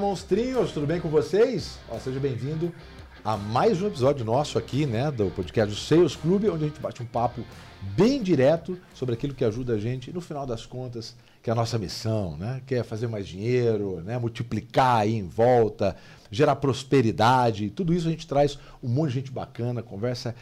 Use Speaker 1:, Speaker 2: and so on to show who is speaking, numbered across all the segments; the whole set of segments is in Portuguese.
Speaker 1: monstrinhos, tudo bem com vocês? Ó, seja bem-vindo a mais um episódio nosso aqui, né, do podcast do Sales onde a gente bate um papo bem direto sobre aquilo que ajuda a gente, no final das contas, que é a nossa missão, né, que é fazer mais dinheiro, né, multiplicar aí em volta, gerar prosperidade, tudo isso a gente traz um monte de gente bacana, conversa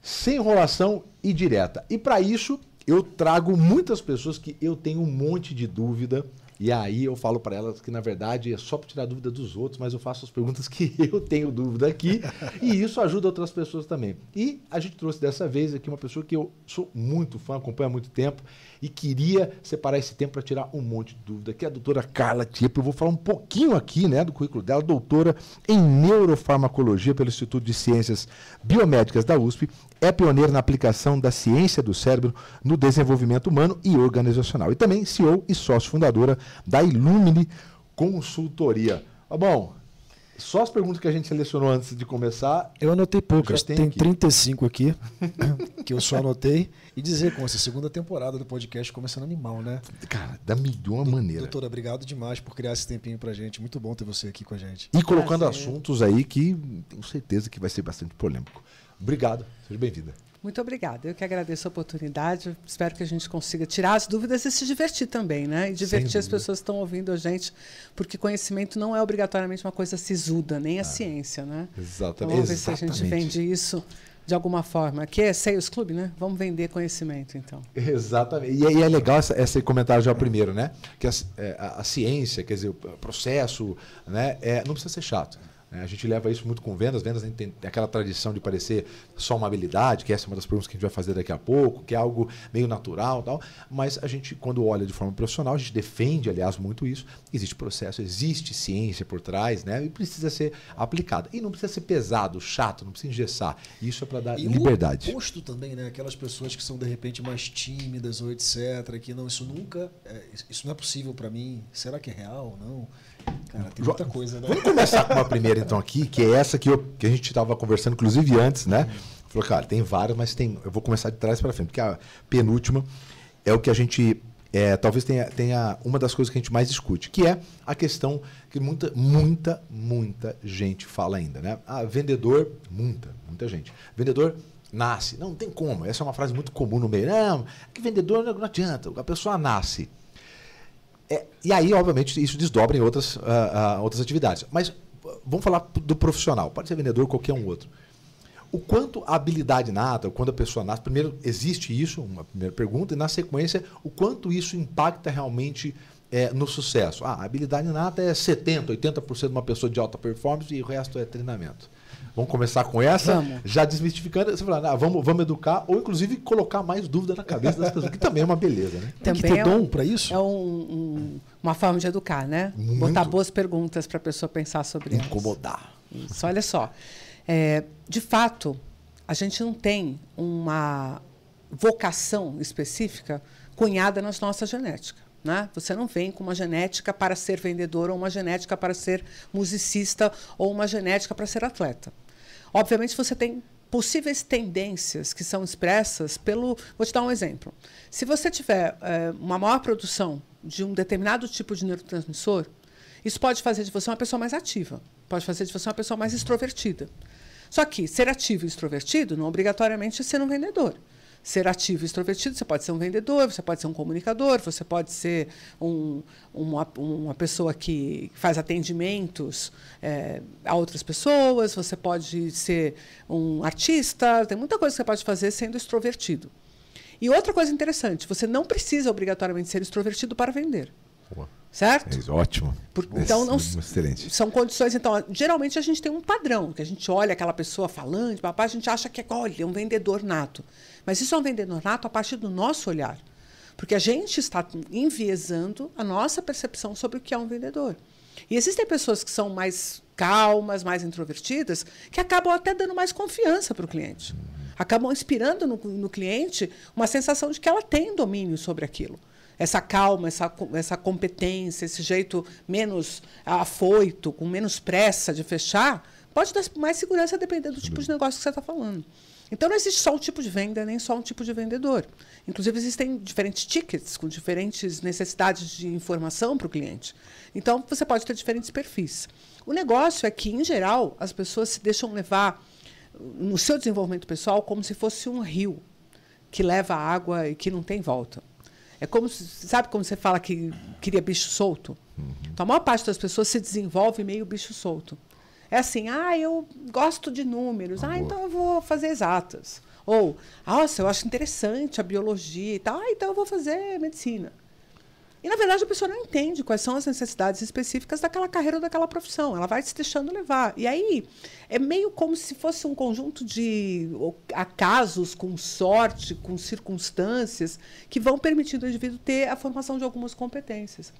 Speaker 1: sem enrolação e direta. E para isso, eu trago muitas pessoas que eu tenho um monte de dúvida e aí eu falo para elas que, na verdade, é só para tirar dúvida dos outros, mas eu faço as perguntas que eu tenho dúvida aqui. e isso ajuda outras pessoas também. E a gente trouxe dessa vez aqui uma pessoa que eu sou muito fã, acompanho há muito tempo e queria separar esse tempo para tirar um monte de dúvida, que é a doutora Carla Tipo. Eu vou falar um pouquinho aqui né, do currículo dela, doutora em neurofarmacologia pelo Instituto de Ciências Biomédicas da USP, é pioneira na aplicação da ciência do cérebro no desenvolvimento humano e organizacional. E também CEO e sócio fundadora da Illumine Consultoria. Ah, bom, só as perguntas que a gente selecionou antes de começar.
Speaker 2: Eu anotei poucas, tem, tem aqui. 35 aqui, que eu só anotei. E dizer com essa segunda temporada do podcast começando animal, né?
Speaker 1: Cara, da melhor maneira.
Speaker 2: Doutora, obrigado demais por criar esse tempinho pra gente. Muito bom ter você aqui com a gente.
Speaker 1: E colocando assuntos aí que tenho certeza que vai ser bastante polêmico. Obrigado, seja bem-vinda.
Speaker 3: Muito obrigada. Eu que agradeço a oportunidade. Espero que a gente consiga tirar as dúvidas e se divertir também, né? E divertir as pessoas que estão ouvindo a gente, porque conhecimento não é obrigatoriamente uma coisa sisuda, nem a ah, ciência, né?
Speaker 1: Exatamente.
Speaker 3: Então, vamos ver Exatamente. se a gente vende isso de alguma forma. Aqui é Sales Club, né? Vamos vender conhecimento, então.
Speaker 1: Exatamente. E, e é legal essa, esse comentário já primeiro, né? Que a, é, a, a, ciência, quer dizer, o processo, né? É, não precisa ser chato. Né? A gente leva isso muito com vendas. Vendas tem aquela tradição de parecer só uma habilidade, que essa é uma das perguntas que a gente vai fazer daqui a pouco, que é algo meio natural tal. Mas a gente, quando olha de forma profissional, a gente defende, aliás, muito isso. Existe processo, existe ciência por trás, né? E precisa ser aplicada. E não precisa ser pesado, chato, não precisa engessar. Isso é para dar
Speaker 2: e
Speaker 1: liberdade.
Speaker 2: O oposto também, né? Aquelas pessoas que são de repente mais tímidas ou etc. Que não, isso nunca, é, isso não é possível para mim. Será que é real? Não. Cara, tem muita coisa, né?
Speaker 1: Vamos começar com uma primeira, então, aqui, que é essa que, eu, que a gente estava conversando, inclusive antes, né? Falou, cara, tem várias, mas tem. Eu vou começar de trás para frente, porque a penúltima é o que a gente. É, talvez tenha, tenha uma das coisas que a gente mais discute, que é a questão que muita, muita, muita gente fala ainda, né? Ah, vendedor, muita, muita gente. Vendedor nasce. Não, não tem como. Essa é uma frase muito comum no meio. Não, que vendedor não adianta. A pessoa nasce. É, e aí, obviamente, isso desdobra em outras, uh, uh, outras atividades. Mas vamos falar do profissional. Pode ser vendedor, qualquer um outro. O quanto a habilidade nata, quando a pessoa nasce, primeiro, existe isso, uma primeira pergunta, e na sequência, o quanto isso impacta realmente é, no sucesso. Ah, a habilidade nata é 70%, 80% de uma pessoa de alta performance e o resto é treinamento. Vamos começar com essa, vamos. já desmistificando, você fala, ah, vamos, vamos educar, ou inclusive colocar mais dúvida na cabeça das pessoas, que também é uma beleza, né?
Speaker 3: Também Tem que ter é dom um, para isso? É um, um, uma forma de educar, né? Muito. Botar boas perguntas para a pessoa pensar sobre
Speaker 1: isso. Incomodar.
Speaker 3: Isso, olha só. É, de fato, a gente não tem uma vocação específica cunhada na nossa genética. Né? Você não vem com uma genética para ser vendedor, ou uma genética para ser musicista, ou uma genética para ser atleta. Obviamente, você tem possíveis tendências que são expressas pelo. Vou te dar um exemplo. Se você tiver é, uma maior produção de um determinado tipo de neurotransmissor, isso pode fazer de você uma pessoa mais ativa, pode fazer de você uma pessoa mais extrovertida. Só que ser ativo e extrovertido não obrigatoriamente é ser um vendedor ser ativo e extrovertido, você pode ser um vendedor, você pode ser um comunicador, você pode ser um, uma, uma pessoa que faz atendimentos é, a outras pessoas, você pode ser um artista, tem muita coisa que você pode fazer sendo extrovertido. E outra coisa interessante, você não precisa obrigatoriamente ser extrovertido para vender. Boa. Certo?
Speaker 1: É ótimo.
Speaker 3: Por, então, não, excelente. São condições. Então, geralmente a gente tem um padrão, que a gente olha aquela pessoa falando, papai, a gente acha que é, olha, é um vendedor nato. Mas isso é um vendedor nato a partir do nosso olhar. Porque a gente está enviesando a nossa percepção sobre o que é um vendedor. E existem pessoas que são mais calmas, mais introvertidas, que acabam até dando mais confiança para o cliente. Acabam inspirando no, no cliente uma sensação de que ela tem domínio sobre aquilo essa calma, essa, essa competência, esse jeito menos afoito, com menos pressa de fechar, pode dar mais segurança dependendo do tipo de negócio que você está falando. Então não existe só um tipo de venda, nem só um tipo de vendedor. Inclusive existem diferentes tickets com diferentes necessidades de informação para o cliente. Então você pode ter diferentes perfis. O negócio é que, em geral, as pessoas se deixam levar no seu desenvolvimento pessoal como se fosse um rio que leva água e que não tem volta. É como sabe como você fala que queria bicho solto? Uhum. Então a maior parte das pessoas se desenvolve meio bicho solto. É assim, ah, eu gosto de números, ah, então eu vou fazer exatas. Ou, nossa, eu acho interessante a biologia e tal, ah, então eu vou fazer medicina. E, na verdade, a pessoa não entende quais são as necessidades específicas daquela carreira ou daquela profissão. Ela vai se deixando levar. E aí, é meio como se fosse um conjunto de acasos, com sorte, com circunstâncias, que vão permitindo ao indivíduo ter a formação de algumas competências.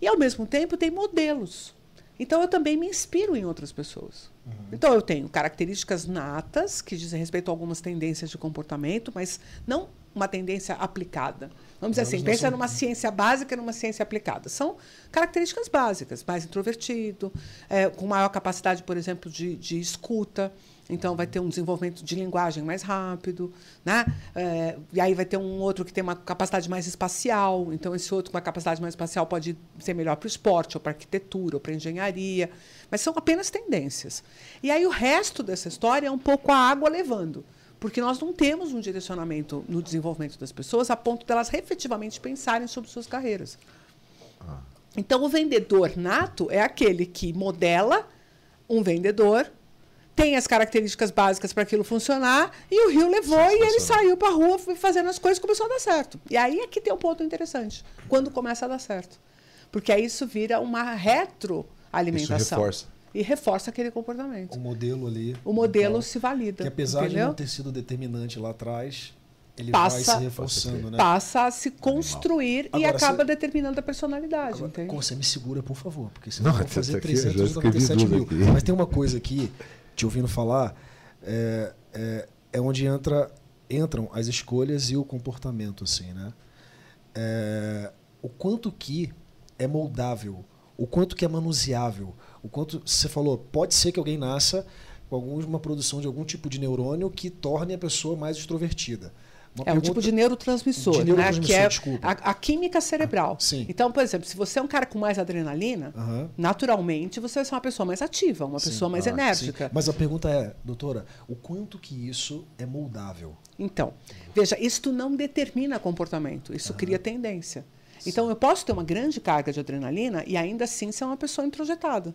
Speaker 3: E, ao mesmo tempo, tem modelos. Então, eu também me inspiro em outras pessoas. Uhum. Então, eu tenho características natas, que dizem respeito a algumas tendências de comportamento, mas não uma tendência aplicada. Vamos dizer assim, pensa numa ciência básica e numa ciência aplicada. São características básicas, mais introvertido, é, com maior capacidade, por exemplo, de, de escuta. Então, vai ter um desenvolvimento de linguagem mais rápido. Né? É, e aí vai ter um outro que tem uma capacidade mais espacial. Então, esse outro com uma capacidade mais espacial pode ser melhor para o esporte, ou para a arquitetura, ou para a engenharia. Mas são apenas tendências. E aí o resto dessa história é um pouco a água levando. Porque nós não temos um direcionamento no desenvolvimento das pessoas a ponto delas efetivamente pensarem sobre suas carreiras. Ah. Então, o vendedor nato é aquele que modela um vendedor tem as características básicas para aquilo funcionar, e o Rio levou e ele saiu para a rua fazendo as coisas e começou a dar certo. E aí é que tem um ponto interessante, quando começa a dar certo. Porque aí isso vira uma retroalimentação. Isso reforça. E reforça aquele comportamento.
Speaker 2: O modelo ali.
Speaker 3: O modelo então, se valida.
Speaker 2: Que apesar entendeu? de não ter sido determinante lá atrás, ele passa, vai se reforçando, né?
Speaker 3: Passa a se construir Agora, e acaba você, determinando a personalidade. Agora,
Speaker 2: você me segura, por favor, porque senão não, eu vou fazer 397 mil. Aqui. Mas tem uma coisa aqui te ouvindo falar, é, é, é onde entra, entram as escolhas e o comportamento, assim, né? É, o quanto que é moldável, o quanto que é manuseável, o quanto você falou, pode ser que alguém nasça com alguma produção de algum tipo de neurônio que torne a pessoa mais extrovertida.
Speaker 3: Uma é pergunta... um tipo de neurotransmissor, de neurotransmissor né? que é a, a, química cerebral. Sim. Então, por exemplo, se você é um cara com mais adrenalina, uhum. naturalmente você vai ser uma pessoa mais ativa, uma sim, pessoa mais ah, enérgica.
Speaker 2: Sim. Mas a pergunta é, doutora, o quanto que isso é moldável?
Speaker 3: Então, veja, isso não determina comportamento, isso uhum. cria tendência. Então, eu posso ter uma grande carga de adrenalina e ainda assim ser uma pessoa introjetada.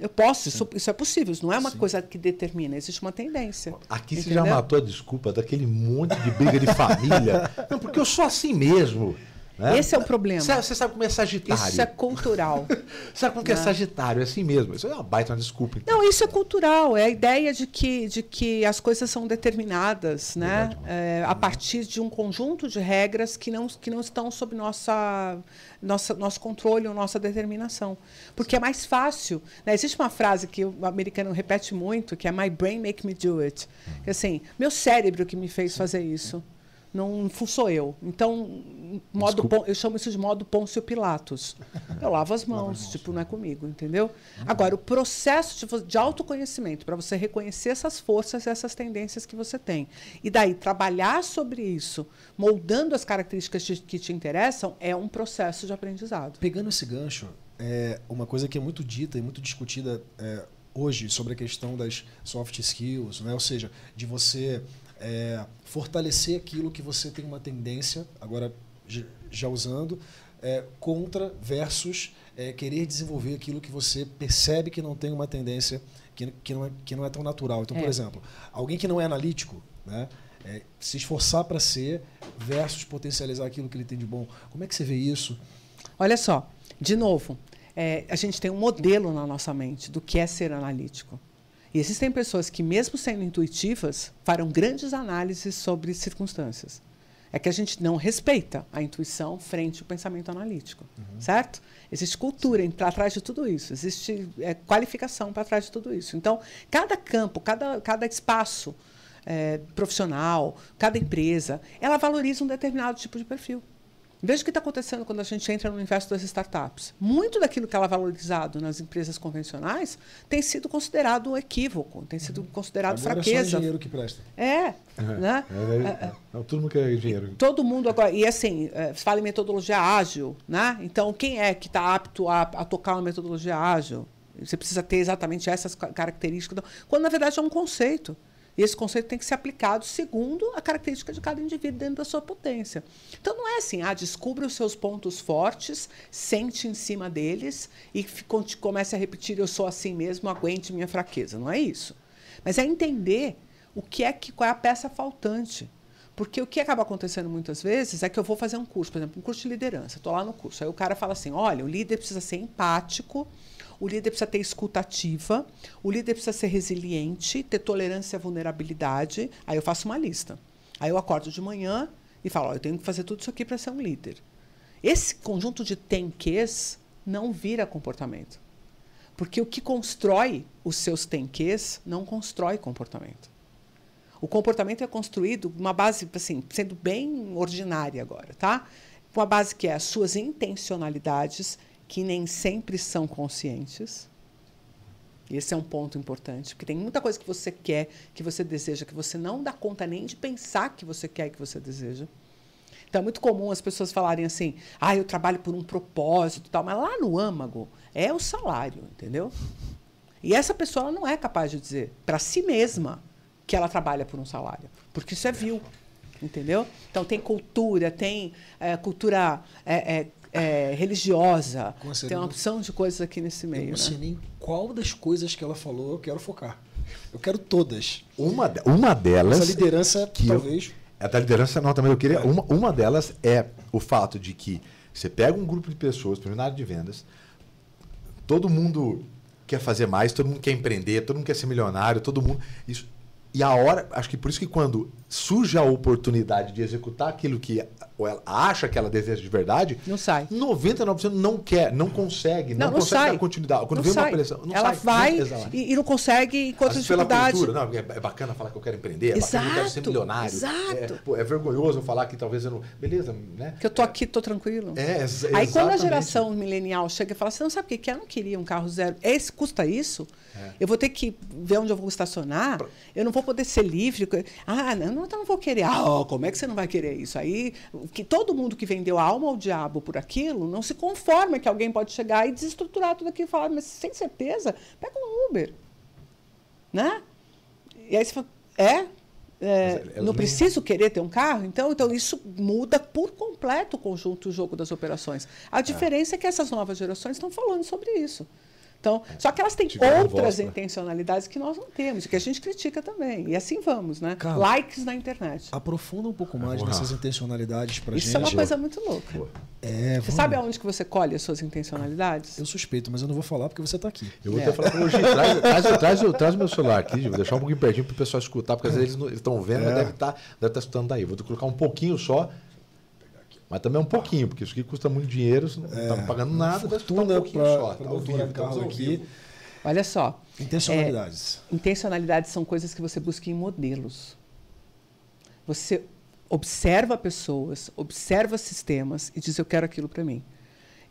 Speaker 3: Eu posso, isso, isso, é possível, isso não é uma Sim. coisa que determina, existe uma tendência.
Speaker 1: Aqui entendeu? você já matou a desculpa daquele monte de briga de família. não, porque eu sou assim mesmo.
Speaker 3: Né? Esse é o problema.
Speaker 1: Você sabe como é Sagitário.
Speaker 3: Isso é cultural.
Speaker 1: sabe como é né? é Sagitário? É assim mesmo. Isso é uma baita uma desculpa.
Speaker 3: Então. Não, isso é cultural. É a ideia de que, de que as coisas são determinadas né? É, a partir de um conjunto de regras que não, que não estão sob nossa, nossa, nosso controle ou nossa determinação. Porque é mais fácil. Né? Existe uma frase que o americano repete muito, que é My brain make me do it. Que, assim, meu cérebro que me fez fazer isso não sou eu. Então, modo eu chamo isso de modo Pôncio Pilatos. Eu lavo as mãos, tipo, não é comigo, entendeu? Agora, o processo de, de autoconhecimento, para você reconhecer essas forças e essas tendências que você tem. E daí, trabalhar sobre isso, moldando as características de, que te interessam, é um processo de aprendizado.
Speaker 2: Pegando esse gancho, é uma coisa que é muito dita e muito discutida é, hoje sobre a questão das soft skills, né? ou seja, de você é, fortalecer aquilo que você tem uma tendência, agora já usando, é, contra versus é, querer desenvolver aquilo que você percebe que não tem uma tendência, que, que, não, é, que não é tão natural. Então, por é. exemplo, alguém que não é analítico, né, é, se esforçar para ser versus potencializar aquilo que ele tem de bom. Como é que você vê isso?
Speaker 3: Olha só, de novo, é, a gente tem um modelo na nossa mente do que é ser analítico. E existem pessoas que, mesmo sendo intuitivas, farão grandes análises sobre circunstâncias. É que a gente não respeita a intuição frente ao pensamento analítico, uhum. certo? Existe cultura para trás de tudo isso, existe é, qualificação para trás de tudo isso. Então, cada campo, cada, cada espaço é, profissional, cada empresa, ela valoriza um determinado tipo de perfil. Veja o que está acontecendo quando a gente entra no universo das startups. Muito daquilo que ela é valorizado nas empresas convencionais tem sido considerado um equívoco, tem sido considerado
Speaker 2: Agora
Speaker 3: fraqueza.
Speaker 2: É só dinheiro que presta.
Speaker 3: É, né?
Speaker 1: É, é, todo mundo quer dinheiro.
Speaker 3: Todo mundo agora. E assim, é, fala em metodologia ágil, né? Então, quem é que está apto a, a tocar uma metodologia ágil? Você precisa ter exatamente essas ca- características. Quando, na verdade, é um conceito. E esse conceito tem que ser aplicado segundo a característica de cada indivíduo dentro da sua potência. Então, não é assim, ah, descubra os seus pontos fortes, sente em cima deles e comece a repetir, eu sou assim mesmo, aguente minha fraqueza. Não é isso. Mas é entender o que é que qual é a peça faltante. Porque o que acaba acontecendo muitas vezes é que eu vou fazer um curso, por exemplo, um curso de liderança. Estou lá no curso. Aí o cara fala assim: olha, o líder precisa ser empático, o líder precisa ter escuta ativa, o líder precisa ser resiliente, ter tolerância à vulnerabilidade. Aí eu faço uma lista. Aí eu acordo de manhã e falo: ó, eu tenho que fazer tudo isso aqui para ser um líder. Esse conjunto de tenques não vira comportamento. Porque o que constrói os seus tenques não constrói comportamento. O comportamento é construído uma base, assim, sendo bem ordinária agora, tá? Uma base que é as suas intencionalidades, que nem sempre são conscientes. Esse é um ponto importante, porque tem muita coisa que você quer, que você deseja, que você não dá conta nem de pensar que você quer e que você deseja. Então é muito comum as pessoas falarem assim: ah, eu trabalho por um propósito tal, mas lá no âmago é o salário, entendeu? E essa pessoa não é capaz de dizer para si mesma que ela trabalha por um salário, porque isso é vil, entendeu? Então tem cultura, tem é, cultura é, é, é, religiosa, tem uma
Speaker 2: eu-
Speaker 3: opção de coisas aqui nesse
Speaker 2: Eu
Speaker 3: meio.
Speaker 2: não
Speaker 3: Né?
Speaker 2: sei nem qual das coisas que ela falou eu quero focar. Eu quero todas.
Speaker 1: Uma, uma delas.
Speaker 2: Essa liderança,
Speaker 1: que eu-
Speaker 2: talvez.
Speaker 1: É da liderança, não, também eu queria. Uma, uma delas é o fato de que você pega um grupo de pessoas, na área de vendas, todo mundo quer fazer mais, todo mundo quer empreender, todo mundo quer ser milionário, todo mundo. Isso, e a hora, acho que por isso que quando surge a oportunidade de executar aquilo que ela acha que ela deseja de verdade,
Speaker 3: Não sai.
Speaker 1: 99% não quer, não consegue, não,
Speaker 3: Não, não
Speaker 1: consegue
Speaker 3: sai.
Speaker 1: dar continuidade. Quando
Speaker 3: Não
Speaker 1: vem uma
Speaker 3: sai.
Speaker 1: pressão, não
Speaker 3: ela
Speaker 1: sai.
Speaker 3: vai
Speaker 1: Não- exato.
Speaker 3: e, e não consegue enquanto dificuldade.
Speaker 1: cultura, não, é é bacana falar que eu quero empreender, é bacana que eu quero ser
Speaker 3: Exato,
Speaker 1: milionário.
Speaker 3: exato.
Speaker 1: É, pô, é vergonhoso eu falar que talvez eu não. Beleza, né?
Speaker 3: Que eu tô aqui, tô tranquilo.
Speaker 1: É, ex-
Speaker 3: Aí quando a
Speaker 1: exatamente.
Speaker 3: geração milenial chega e fala assim, não sabe o que que é? Eu não queria um carro zero. Esse custa isso?
Speaker 1: É.
Speaker 3: Eu vou ter que ver onde eu vou estacionar? Eu não vou poder ser livre? Ah, não, não, então não vou querer. Ah, como é que você não vai querer isso? Aí, que todo mundo que vendeu a alma ao diabo por aquilo não se conforma que alguém pode chegar e desestruturar tudo aquilo e falar, mas sem certeza, pega um Uber. Né? E aí você fala, é? É,
Speaker 1: Mas elas
Speaker 3: não preciso querer ter um carro? Então, então isso muda por completo o conjunto, o jogo das operações. A diferença é que essas novas gerações estão falando sobre isso. Então, só que elas têm
Speaker 1: Tiveram
Speaker 3: outras
Speaker 1: voz, né?
Speaker 3: intencionalidades que nós não temos, e que a gente critica também. E assim vamos, né?
Speaker 2: Carla,
Speaker 3: Likes na internet.
Speaker 2: Aprofunda um pouco mais nessas intencionalidades pra
Speaker 3: Isso
Speaker 2: gente.
Speaker 3: é uma coisa muito louca.
Speaker 2: É,
Speaker 3: Você
Speaker 2: vamos-
Speaker 3: sabe aonde que você colhe as suas intencionalidades?
Speaker 2: Eu suspeito, mas eu não vou falar porque você tá aqui.
Speaker 1: Eu vou
Speaker 3: É.
Speaker 1: até falar pra hoje, traz, traz, traz, o- traz meu celular aqui, vou deixar um pouquinho pertinho pro pessoal escutar, porque às vezes eles estão vendo, mas
Speaker 2: É.
Speaker 1: deve estar deve tá escutando daí. Vou colocar um pouquinho só, mas também um pouquinho, porque isso aqui custa muito dinheiro, você não está pagando nada, deve escutar um pouquinho
Speaker 2: pra,
Speaker 1: só.
Speaker 2: pra
Speaker 1: Tá
Speaker 2: Carla
Speaker 1: estamos ao
Speaker 2: aqui.
Speaker 3: Olha só.
Speaker 2: Intencionalidades.
Speaker 3: Intencionalidades são coisas que você busca em modelos. Você observa pessoas, observa sistemas e diz eu quero aquilo para mim.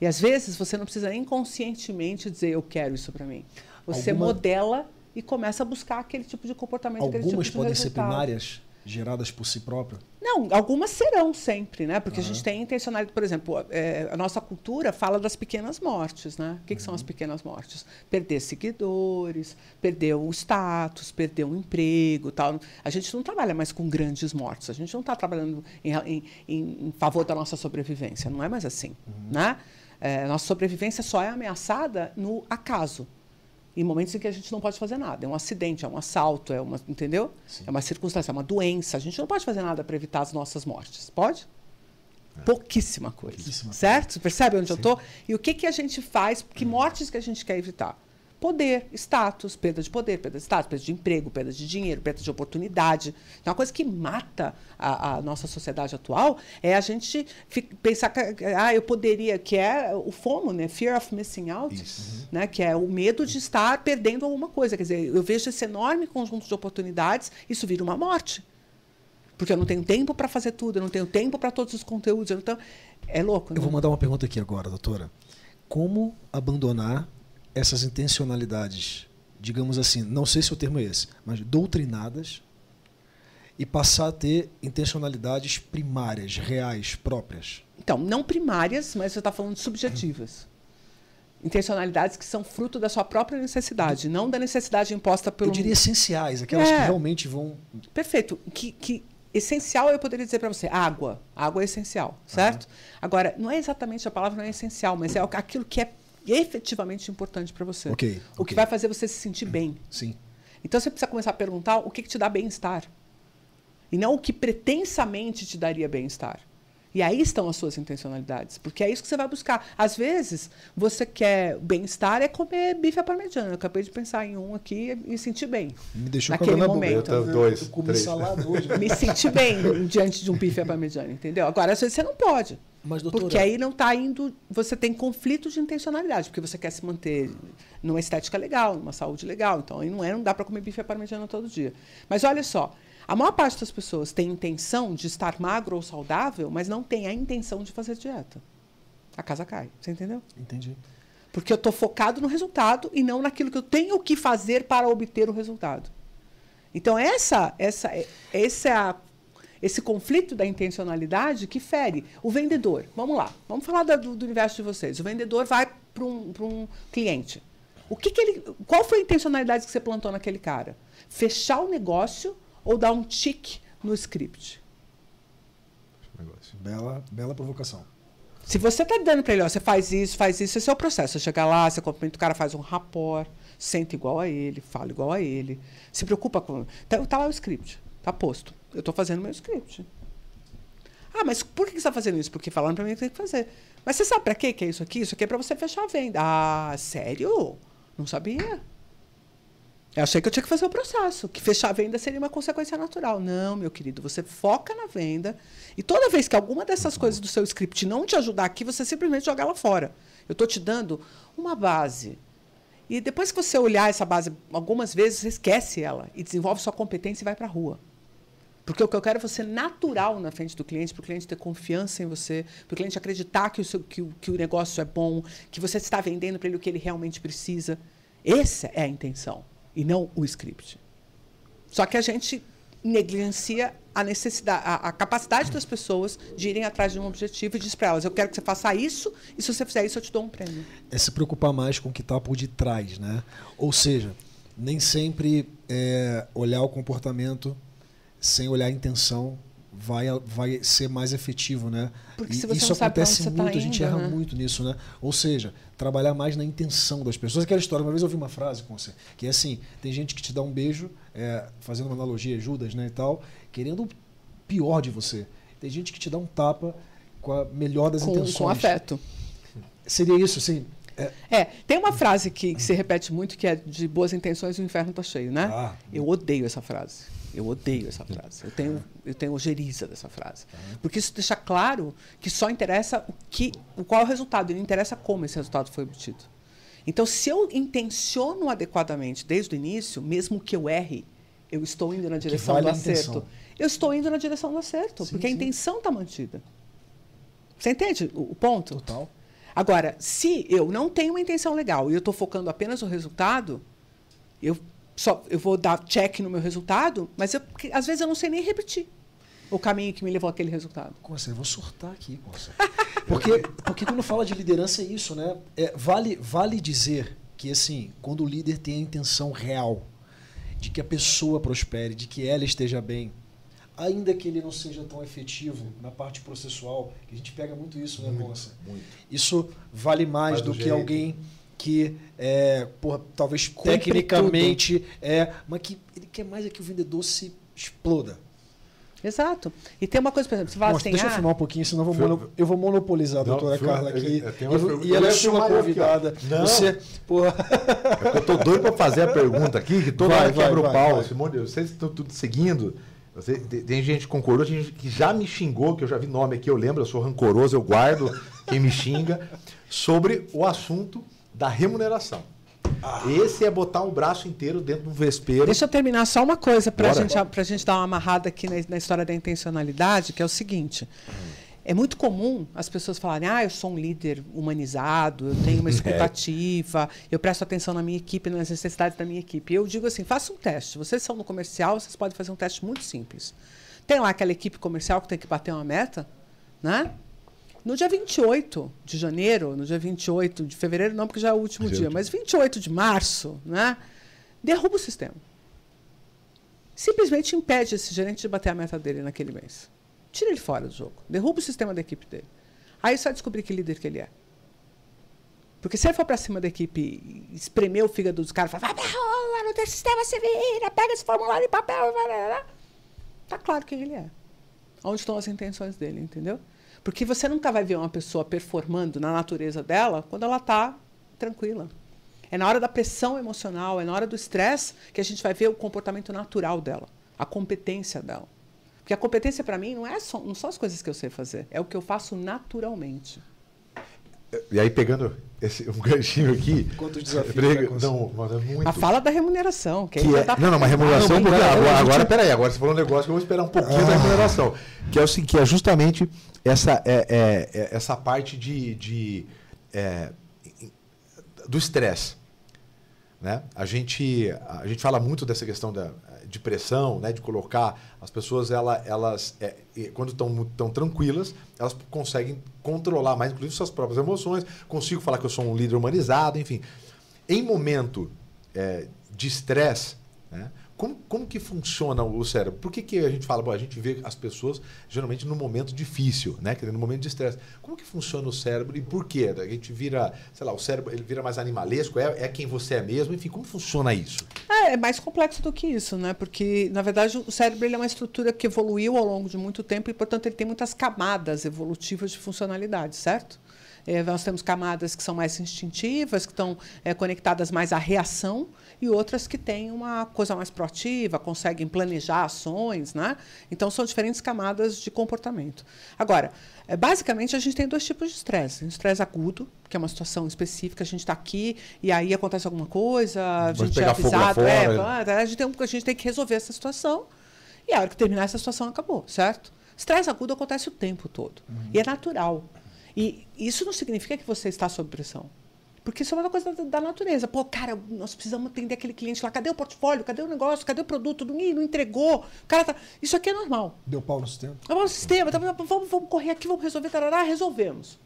Speaker 3: E às vezes você não precisa nem conscientemente dizer eu quero isso para mim. Você
Speaker 2: Alguma-
Speaker 3: modela e começa a buscar aquele tipo de comportamento, aquele tipo
Speaker 2: Algumas
Speaker 3: de
Speaker 2: podem ser primárias, geradas por si próprio.
Speaker 3: Não, algumas serão sempre, né? Porque a gente tem intencionalidade, por exemplo, é, a nossa cultura fala das pequenas mortes, né? O que, que são as pequenas mortes? Perder seguidores, perder o status, perder um emprego, tal. A gente não trabalha mais com grandes mortes. A gente não está trabalhando em, em- em- favor da nossa sobrevivência. Não é mais assim, né? É, nossa sobrevivência só é ameaçada no acaso em momentos em que a gente não pode fazer nada. É um acidente, é um assalto, é uma, entendeu? É uma circunstância, é uma doença. A gente não pode fazer nada para evitar as nossas mortes. Pode? Pouquíssima coisa.
Speaker 2: Pouquíssima
Speaker 3: certo? Você percebe onde eu estou? E o que, que a gente faz? Que mortes que a gente quer evitar? Poder, status, perda de poder, perda de status, perda de emprego, perda de dinheiro, perda de oportunidade. Então, uma coisa que mata a, a nossa sociedade atual é a gente fi- pensar que ah, eu poderia, que é o FOMO, né? Fear of Missing Out,
Speaker 1: Isso.
Speaker 3: né? que é o medo de estar perdendo alguma coisa. Quer dizer, eu vejo esse enorme conjunto de oportunidades, isso vira uma morte. Porque eu não tenho tempo para fazer tudo, eu não tenho tempo para todos os conteúdos. eu não tenho- É louco, né?
Speaker 2: Eu vou mandar uma pergunta aqui agora, doutora. Como abandonar essas intencionalidades, digamos assim, não sei se o termo é esse, mas doutrinadas, e passar a ter intencionalidades primárias, reais, próprias?
Speaker 3: Então, não primárias, mas você está falando de subjetivas. Intencionalidades que são fruto da sua própria necessidade, não da necessidade imposta pelo.
Speaker 2: Eu diria essenciais, aquelas
Speaker 3: É.
Speaker 2: que realmente vão.
Speaker 3: Perfeito. Que, que essencial eu poderia dizer para você, água. Água é essencial, certo? Agora, não é exatamente a palavra não é essencial, mas é aquilo que é efetivamente importante para você.
Speaker 2: Ok,
Speaker 3: O que vai fazer você se sentir bem.
Speaker 2: Sim.
Speaker 3: Então você precisa começar a perguntar o que, que te dá bem-estar. E não o que pretensamente te daria bem-estar. E aí estão as suas intencionalidades, porque é isso que você vai buscar. Às vezes, você quer bem-estar é comer bife à parmegiana. Eu acabei de pensar em um aqui e me sentir bem.
Speaker 2: Me deixou com
Speaker 3: naquele
Speaker 2: na boca.
Speaker 3: momento.
Speaker 1: Eu tô- dois,
Speaker 2: Eu comi
Speaker 1: três.
Speaker 2: salada hoje.
Speaker 3: Me sentir bem diante de um bife à parmegiana, entendeu? Agora, às vezes você não pode.
Speaker 2: Mas, doutora-
Speaker 3: Porque aí não está indo. Você tem conflito de intencionalidade, porque você quer se manter numa estética legal, numa saúde legal. Então, aí não, é, não dá para comer bife à parmegiana todo dia. Mas olha só, a maior parte das pessoas tem intenção de estar magro ou saudável, mas não tem a intenção de fazer dieta. A casa cai. Você entendeu?
Speaker 2: Entendi.
Speaker 3: Porque eu estou focado no resultado e não naquilo que eu tenho que fazer para obter o resultado. Então, essa, essa, esse, é a, esse conflito da intencionalidade que fere o vendedor. Vamos lá, vamos falar do, do universo de vocês. O vendedor vai para um, pra um cliente. O que, que ele, qual foi a intencionalidade que você plantou naquele cara? Fechar o negócio ou dar um tique no script?
Speaker 1: Negócio.
Speaker 2: Bela, bela provocação.
Speaker 3: Se você está dando para ele, ó, você faz isso, faz isso, esse é o processo. Você chega lá, você cumprimenta o cara, faz um rapport, senta igual a ele, fala igual a ele, se preocupa com. Tá, tá lá o script, tá posto. Eu estou fazendo meu script. Ah, mas por que você está fazendo isso? Porque falando para mim que tem que fazer. Mas você sabe para que é isso aqui? Isso aqui é para você fechar a venda. Ah, sério? Não sabia. Eu achei que eu tinha que fazer o processo, que fechar a venda seria uma consequência natural. Não, meu querido, você foca na venda e toda vez que alguma dessas coisas do seu script não te ajudar aqui, você simplesmente joga ela fora. Eu estou te dando uma base. E depois que você olhar essa base algumas vezes, você esquece ela e desenvolve sua competência e vai para a rua. Porque o que eu quero é você natural na frente do cliente, para o cliente ter confiança em você, para o cliente acreditar que o, seu, que, o, que o negócio é bom, que você está vendendo para ele o que ele realmente precisa. Essa é a intenção, e não o script. Só que a gente negligencia a necessidade, a, a capacidade das pessoas de irem atrás de um objetivo e diz para elas: eu quero que você faça isso, e se você fizer isso, eu te dou um prêmio.
Speaker 2: É se preocupar mais com o que está por detrás, né? Ou seja, nem sempre é, olhar o comportamento sem olhar a intenção vai, vai ser mais efetivo, né?
Speaker 3: Porque
Speaker 2: E
Speaker 3: se você
Speaker 2: isso
Speaker 3: não sabe
Speaker 2: acontece
Speaker 3: você tá
Speaker 2: muito, a gente erra
Speaker 3: né?
Speaker 2: muito nisso, né? Ou seja, trabalhar mais na intenção das pessoas. Aquela história, uma vez eu ouvi uma frase com você, que é assim, tem gente que te dá um beijo, é, fazendo uma analogia, Judas, né, e tal, querendo o pior de você. Tem gente que te dá um tapa com a melhor das
Speaker 3: Com,
Speaker 2: intenções.
Speaker 3: com afeto.
Speaker 2: Seria isso, assim? É,
Speaker 3: É, tem uma frase que, que se repete muito que é de boas intenções o inferno está cheio, né?
Speaker 2: Ah.
Speaker 3: Eu odeio essa frase. Eu odeio essa frase. Eu tenho, eu tenho ojeriza dessa frase. Porque isso deixa claro que só interessa o que, qual é o resultado, e não interessa como esse resultado foi obtido. Então, se eu intenciono adequadamente desde o início, mesmo que eu erre, eu estou indo na direção
Speaker 2: vale
Speaker 3: do
Speaker 2: a
Speaker 3: acerto. Eu estou indo na direção do acerto,
Speaker 2: Sim,
Speaker 3: porque a
Speaker 2: sim.
Speaker 3: intenção está mantida. Você entende o, o ponto?
Speaker 2: Total.
Speaker 3: Agora, se eu não tenho uma intenção legal e eu estou focando apenas no resultado, eu só eu vou dar check no meu resultado, mas eu, às vezes eu não sei nem repetir o caminho que me levou àquele resultado.
Speaker 2: Conselho, eu vou surtar aqui, Conselho. Porque, porque quando fala de liderança é isso, né? É, vale, vale dizer que, assim, quando o líder tem a intenção real de que a pessoa prospere, de que ela esteja bem, ainda que ele não seja tão efetivo na parte processual, que a gente pega muito isso, né, Conselho?
Speaker 1: Muito.
Speaker 2: Isso vale mais
Speaker 1: Faz do
Speaker 2: do que
Speaker 1: jeito.
Speaker 2: alguém que é, porra, talvez tecnicamente é, mas que ele quer mais é que o vendedor se exploda.
Speaker 3: Exato. E tem uma coisa, por exemplo, você fala
Speaker 2: Nossa,
Speaker 3: assim,
Speaker 2: deixa eu
Speaker 3: ah,
Speaker 2: filmar um pouquinho, senão eu vou, mono- eu vou monopolizar a
Speaker 1: Não,
Speaker 2: doutora Carla
Speaker 1: eu-
Speaker 2: aqui.
Speaker 1: eu tenho
Speaker 2: E,
Speaker 1: uma
Speaker 2: e ela
Speaker 1: Eu
Speaker 2: é sua
Speaker 1: eu aqui, ó.
Speaker 2: convidada.
Speaker 1: Não.
Speaker 2: Você, porra,
Speaker 1: Eu tô doido pra fazer a pergunta aqui, que toda
Speaker 2: Vai,
Speaker 1: hora quebra o pau. Esse monte de- vocês estão tudo seguindo. Você- tem, tem gente que concordou, tem gente que já me xingou, que eu já vi nome aqui, eu lembro, eu sou rancoroso, eu guardo quem me xinga, sobre o assunto da remuneração. Esse é botar o braço inteiro dentro do vespeiro.
Speaker 3: Deixa eu terminar só uma coisa para gente, a gente dar uma amarrada aqui na, na história da intencionalidade, que é o seguinte. é muito comum as pessoas falarem: ah, eu sou um líder humanizado, eu tenho uma escutativa, eu presto atenção na minha equipe, nas necessidades da minha equipe. E eu digo assim: faça um teste. Vocês são no comercial, vocês podem fazer um teste muito simples. Tem lá aquela equipe comercial que tem que bater uma meta, né? No dia 28 de janeiro, no dia 28 de fevereiro, não, porque já é o último dia, mas 28 de março, né? Derruba o sistema. Simplesmente impede esse gerente de bater a meta dele naquele mês. Tira ele fora do jogo. Derruba o sistema da equipe dele. Aí vai descobrir que líder que ele é. Porque se ele for para cima da equipe e espremer o fígado dos caras, falar, vai rua, não tem sistema, se vira, pega esse formulário em papel, tá claro quem ele é. Onde estão as intenções dele, entendeu? Porque você nunca vai ver uma pessoa performando na natureza dela quando ela está tranquila. É na hora da pressão emocional, é na hora do estresse que a gente vai ver o comportamento natural dela, a competência dela. Porque a competência para mim não, é só, não são as coisas que eu sei fazer, é o que eu faço naturalmente.
Speaker 1: E aí, pegando esse, um ganchinho aqui.
Speaker 2: Quantos desafios?
Speaker 1: Não, mas é muito.
Speaker 3: A fala da remuneração. Que,
Speaker 1: que é, tá não, não, uma remuneração, porque agora, agora, peraí, agora você falou um negócio que eu vou esperar um pouquinho ah. da remuneração. Que é, o, que é justamente essa, é, é, é essa parte de, de é, do estresse. Né? A, gente, a gente fala muito dessa questão da, de pressão, né, de colocar as pessoas, ela, elas, é, quando estão tão tranquilas, elas conseguem controlar mais, inclusive, suas próprias emoções. Consigo falar que eu sou um líder humanizado, enfim. Em momento é, de estresse, né, como, como que funciona o cérebro? Por que, que a gente fala, bom, a gente vê as pessoas geralmente no momento difícil, né? no momento de estresse. Como que funciona o cérebro e por quê? A gente vira, sei lá, o cérebro ele vira mais animalesco, é, é quem você é mesmo, enfim, como funciona isso?
Speaker 3: É, é mais complexo do que isso, né? Porque, na verdade, o cérebro ele é uma estrutura que evoluiu ao longo de muito tempo e, portanto, ele tem muitas camadas evolutivas de funcionalidade, certo? É, nós temos camadas que são mais instintivas, que estão é, conectadas mais à reação, e outras que têm uma coisa mais proativa, conseguem planejar ações. Né? Então, são diferentes camadas de comportamento. Agora, é, basicamente, a gente tem dois tipos de estresse. Um estresse agudo, que é uma situação específica, a gente está aqui e aí acontece alguma coisa, a gente é avisado, é, a, gente tem, a gente tem que resolver essa situação, e a hora que terminar essa situação acabou, certo? Estresse agudo acontece o tempo todo. Uhum. E é natural. E isso não significa que você está sob pressão. Porque isso é uma coisa da, da, natureza. Pô, cara, nós precisamos atender aquele cliente lá. Cadê o portfólio? Cadê o negócio? Cadê o produto? Não, não entregou. Cara tá... Isso aqui é normal.
Speaker 2: Deu pau no sistema.
Speaker 3: Deu pau no sistema. Tá, vamos, vamos correr aqui, vamos resolver. Tarará, resolvemos.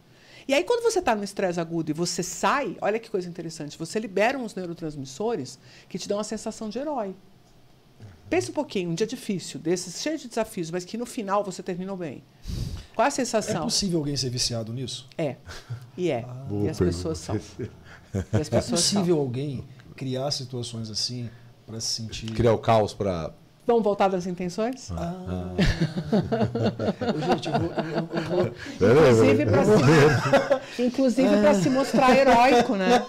Speaker 3: E aí, quando você está no estresse agudo e você sai, olha que coisa interessante. Você libera uns neurotransmissores que te dão uma sensação de herói. Pensa um pouquinho, um dia difícil, desses, cheio de desafios, mas que no final você terminou bem. Qual a sensação?
Speaker 2: É possível alguém ser viciado nisso?
Speaker 3: É. E é. Ah, e as pessoas são.
Speaker 2: E as pessoas é possível são. alguém criar situações assim para se sentir.
Speaker 1: Criar o caos para.
Speaker 3: Vamos voltar das intenções? Ah. ah. Gente, eu vou. Eu vou... Inclusive para se, inclusive se mostrar heróico, né?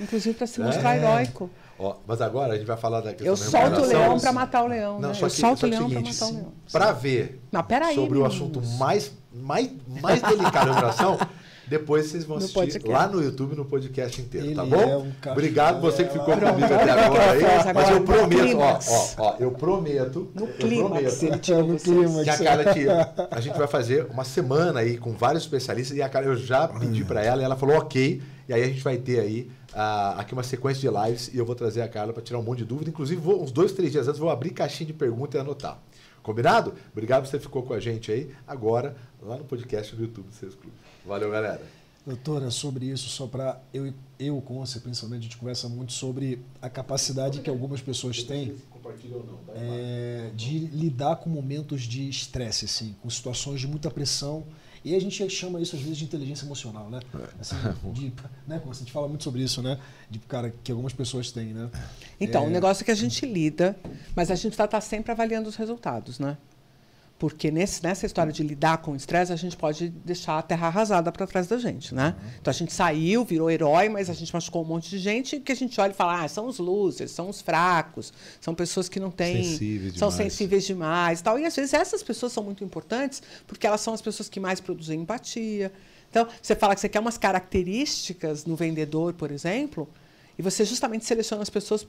Speaker 3: Inclusive para se mostrar é. heróico.
Speaker 1: Ó, mas agora a gente vai falar da questão
Speaker 3: Eu solto o leão para matar o leão. Não, né?
Speaker 1: só
Speaker 3: que, eu solto
Speaker 1: o
Speaker 3: leão para matar o leão.
Speaker 1: Para ver não,
Speaker 3: aí,
Speaker 1: sobre o assunto mais, mais, mais delicado da oração, depois vocês vão assistir lá no YouTube, no podcast inteiro, tá Ele tá bom? É um Obrigado você que ficou comigo até agora aí. Mas eu prometo, ó, ó, ó, eu prometo.
Speaker 3: No clímax,
Speaker 1: ele tinha no clímax. Que a Carla que a gente vai fazer uma semana aí com vários especialistas e a Carla eu já pedi para ela e ela falou ok. E aí a gente vai ter aí uh, aqui uma sequência de lives e eu vou trazer a Carla para tirar um monte de dúvida. Inclusive, vou, uns dois, três dias antes, vou abrir caixinha de perguntas e anotar. Combinado? Obrigado por você ficou com a gente aí. Agora, lá no podcast do YouTube do Seus Clube. Valeu, galera.
Speaker 2: Doutora, sobre isso, só para eu, eu com você, principalmente, a gente conversa muito sobre a capacidade que algumas pessoas têm tá? é, de lidar com momentos de estresse, assim, com situações de muita pressão e a gente chama isso às vezes de inteligência emocional, né? É. Assim, de, né? A gente fala muito sobre isso, né? De cara que algumas pessoas têm, né?
Speaker 3: Então, é... o negócio é que a gente lida, mas a gente está tá sempre avaliando os resultados, né? Porque nesse, nessa história de lidar com o estresse, a gente pode deixar a terra arrasada para trás da gente, né? Uhum. Então a gente saiu, virou herói, mas a gente machucou um monte de gente que a gente olha e fala, ah, são os losers, são os fracos, são pessoas que não têm. Sensíveis são demais. sensíveis demais tal. E às vezes essas pessoas são muito importantes porque elas são as pessoas que mais produzem empatia. Então, você fala que você quer umas características no vendedor, por exemplo, e você justamente seleciona as pessoas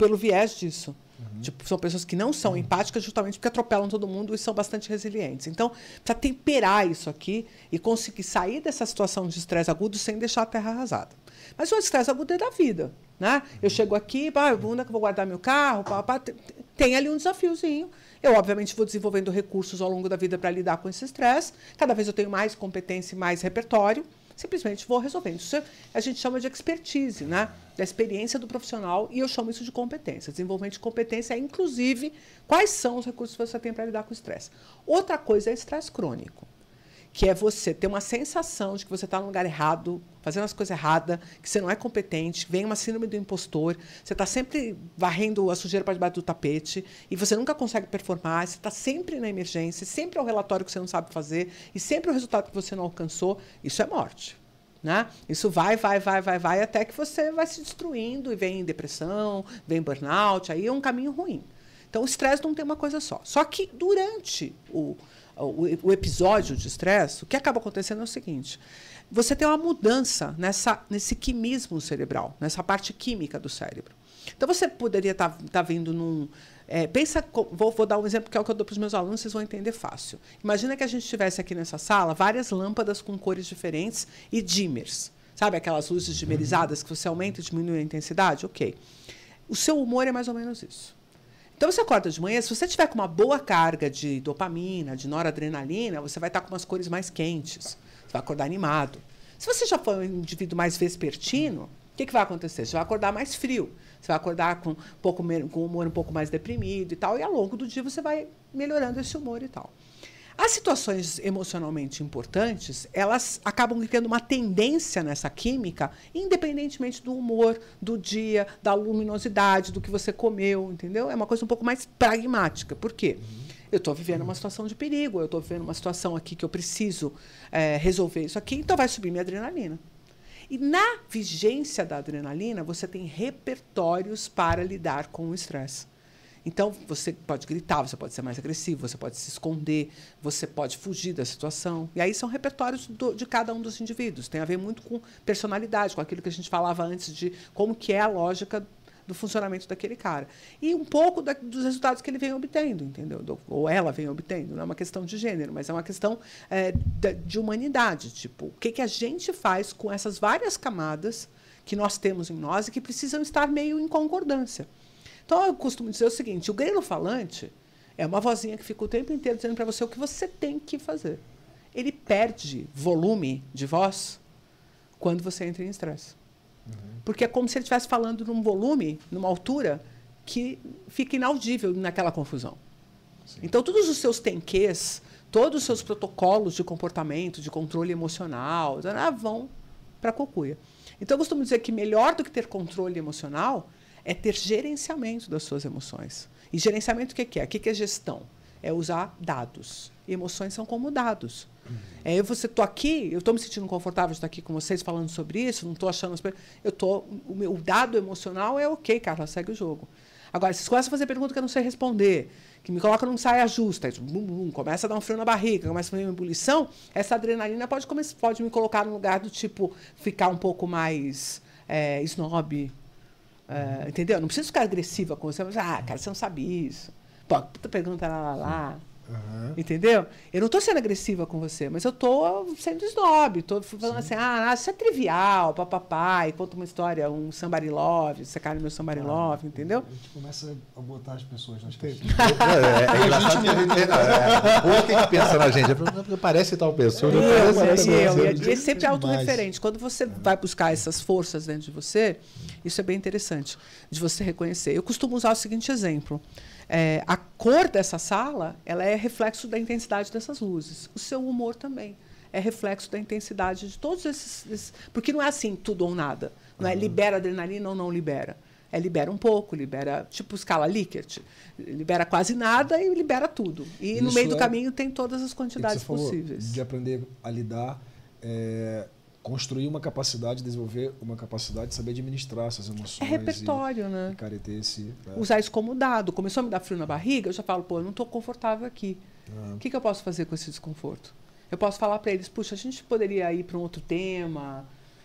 Speaker 3: pelo viés disso. Tipo, são pessoas que não são empáticas justamente porque atropelam todo mundo e são bastante resilientes. Então, para temperar isso aqui e conseguir sair dessa situação de estresse agudo sem deixar a terra arrasada. Mas o estresse agudo é da vida. Né? Eu chego aqui, pá, onde é que eu vou guardar meu carro? Pá, pá, tem ali um desafiozinho. Eu, obviamente, vou desenvolvendo recursos ao longo da vida para lidar com esse estresse. Cada vez eu tenho mais competência e mais repertório simplesmente vou resolvendo. Isso a gente chama de expertise, né? Da experiência do profissional, e eu chamo isso de competência. Desenvolvimento de competência é, inclusive, quais são os recursos que você tem para lidar com o estresse. Outra coisa é estresse crônico que é você ter uma sensação de que você está no lugar errado, fazendo as coisas erradas, que você não é competente, vem uma síndrome do impostor, você está sempre varrendo a sujeira para debaixo do tapete e você nunca consegue performar, você está sempre na emergência, sempre é o relatório que você não sabe fazer e sempre é o resultado que você não alcançou, isso é morte. Né? Isso vai, vai, vai, vai, vai, até que você vai se destruindo e vem depressão, vem burnout, aí é um caminho ruim. Então, o estresse não tem uma coisa só. Só que durante o, o, o episódio de estresse, o que acaba acontecendo é o seguinte: você tem uma mudança nessa, nesse quimismo cerebral, nessa parte química do cérebro. Então você poderia estar tá, tá vindo num. É, pensa, vou, vou, dar um exemplo que é o que eu dou para os meus alunos, vocês vão entender fácil. Imagina que a gente tivesse aqui nessa sala várias lâmpadas com cores diferentes e dimmers. Sabe aquelas luzes dimerizadas que você aumenta e diminui a intensidade? Ok. O seu humor é mais ou menos isso. Então você acorda de manhã, se você tiver com uma boa carga de dopamina, de noradrenalina, você vai estar com umas cores mais quentes. Você vai acordar animado. Se você já for um indivíduo mais vespertino, o que, que vai acontecer? Você vai acordar mais frio. Você vai acordar com, um pouco, com o humor um pouco mais deprimido e tal. E ao longo do dia você vai melhorando esse humor e tal. As situações emocionalmente importantes, elas acabam criando uma tendência nessa química, independentemente do humor, do dia, da luminosidade, do que você comeu, entendeu? É uma coisa um pouco mais pragmática. Por quê? Eu estou vivendo uma situação de perigo, eu estou vivendo uma situação aqui que eu preciso é, resolver isso aqui, então vai subir minha adrenalina. E na vigência da adrenalina, você tem repertórios para lidar com o estresse. Então, você pode gritar, você pode ser mais agressivo, você pode se esconder, você pode fugir da situação. E aí são repertórios do, de cada um dos indivíduos. Tem a ver muito com personalidade, com aquilo que a gente falava antes de como que é a lógica do funcionamento daquele cara. E um pouco da, dos resultados que ele vem obtendo, entendeu? Do, ou ela vem obtendo. Não é uma questão de gênero, mas é uma questão é, de, de, humanidade. Tipo, o que, que a gente faz com essas várias camadas que nós temos em nós e que precisam estar meio em concordância. Então eu costumo dizer o seguinte: o grelo falante é uma vozinha que fica o tempo inteiro dizendo para você o que você tem que fazer. Ele perde volume de voz quando você entra em estresse. Uhum. Porque é como se ele estivesse falando num volume, numa altura, que fica inaudível naquela confusão. Sim. Então, todos os seus tenques, todos os seus protocolos de comportamento, de controle emocional, vão para a cocuia. Então, eu costumo dizer que melhor do que ter controle emocional é ter gerenciamento das suas emoções. E gerenciamento o que, é? O que é gestão? É usar dados. E emoções são como dados. É, eu você tô aqui, eu estou me sentindo confortável de estar aqui com vocês falando sobre isso, não estou achando as eu tô o, meu, dado emocional é ok, Carla, segue o jogo. Agora, vocês começam a fazer pergunta que eu não sei responder, que me coloca num saia justa, isso, bum, bum, começa a dar um frio na barriga, começa a fazer uma ebulição, essa adrenalina pode, pode me colocar no lugar do tipo ficar um pouco mais é, snob, Uh, entendeu? Não preciso ficar agressiva com você, mas, ah, cara, você não sabe isso. Pô, puta pergunta lá, lá, lá. Uhum. Entendeu? Eu não estou sendo agressiva com você, mas eu estou sendo snob. Estou falando Sim. assim, ah, isso é trivial, papapá, e conta uma história, um somebody love, você cai no meu somebody ah, love, entendeu?
Speaker 2: A gente começa a botar as pessoas nas
Speaker 1: pessoas. é, é, é engraçado. É, quem pensa na gente? Parece tal pessoa.
Speaker 3: Eu, parece eu, eu, e é sempre autorreferente. Quando você vai buscar essas forças dentro de você, isso é bem interessante de você reconhecer. Eu costumo usar o seguinte exemplo. É, a cor dessa sala ela é reflexo da intensidade dessas luzes. O seu humor também é reflexo da intensidade de todos esses, esses porque não é assim tudo ou nada. Não é libera adrenalina ou não libera. É libera um pouco, libera tipo escala Likert, libera quase nada e libera tudo. E Isso no meio do é caminho tem todas as quantidades possíveis.
Speaker 2: De aprender a lidar é, construir uma capacidade, desenvolver uma capacidade de saber administrar essas emoções.
Speaker 3: É repertório,
Speaker 2: e,
Speaker 3: né?
Speaker 2: E esse,
Speaker 3: é. Usar isso como dado. Começou a me dar frio na barriga, eu já falo, pô, eu não estou confortável aqui. Ah. O que, que eu posso fazer com esse desconforto? Eu posso falar para eles, puxa, a gente poderia ir para um outro tema,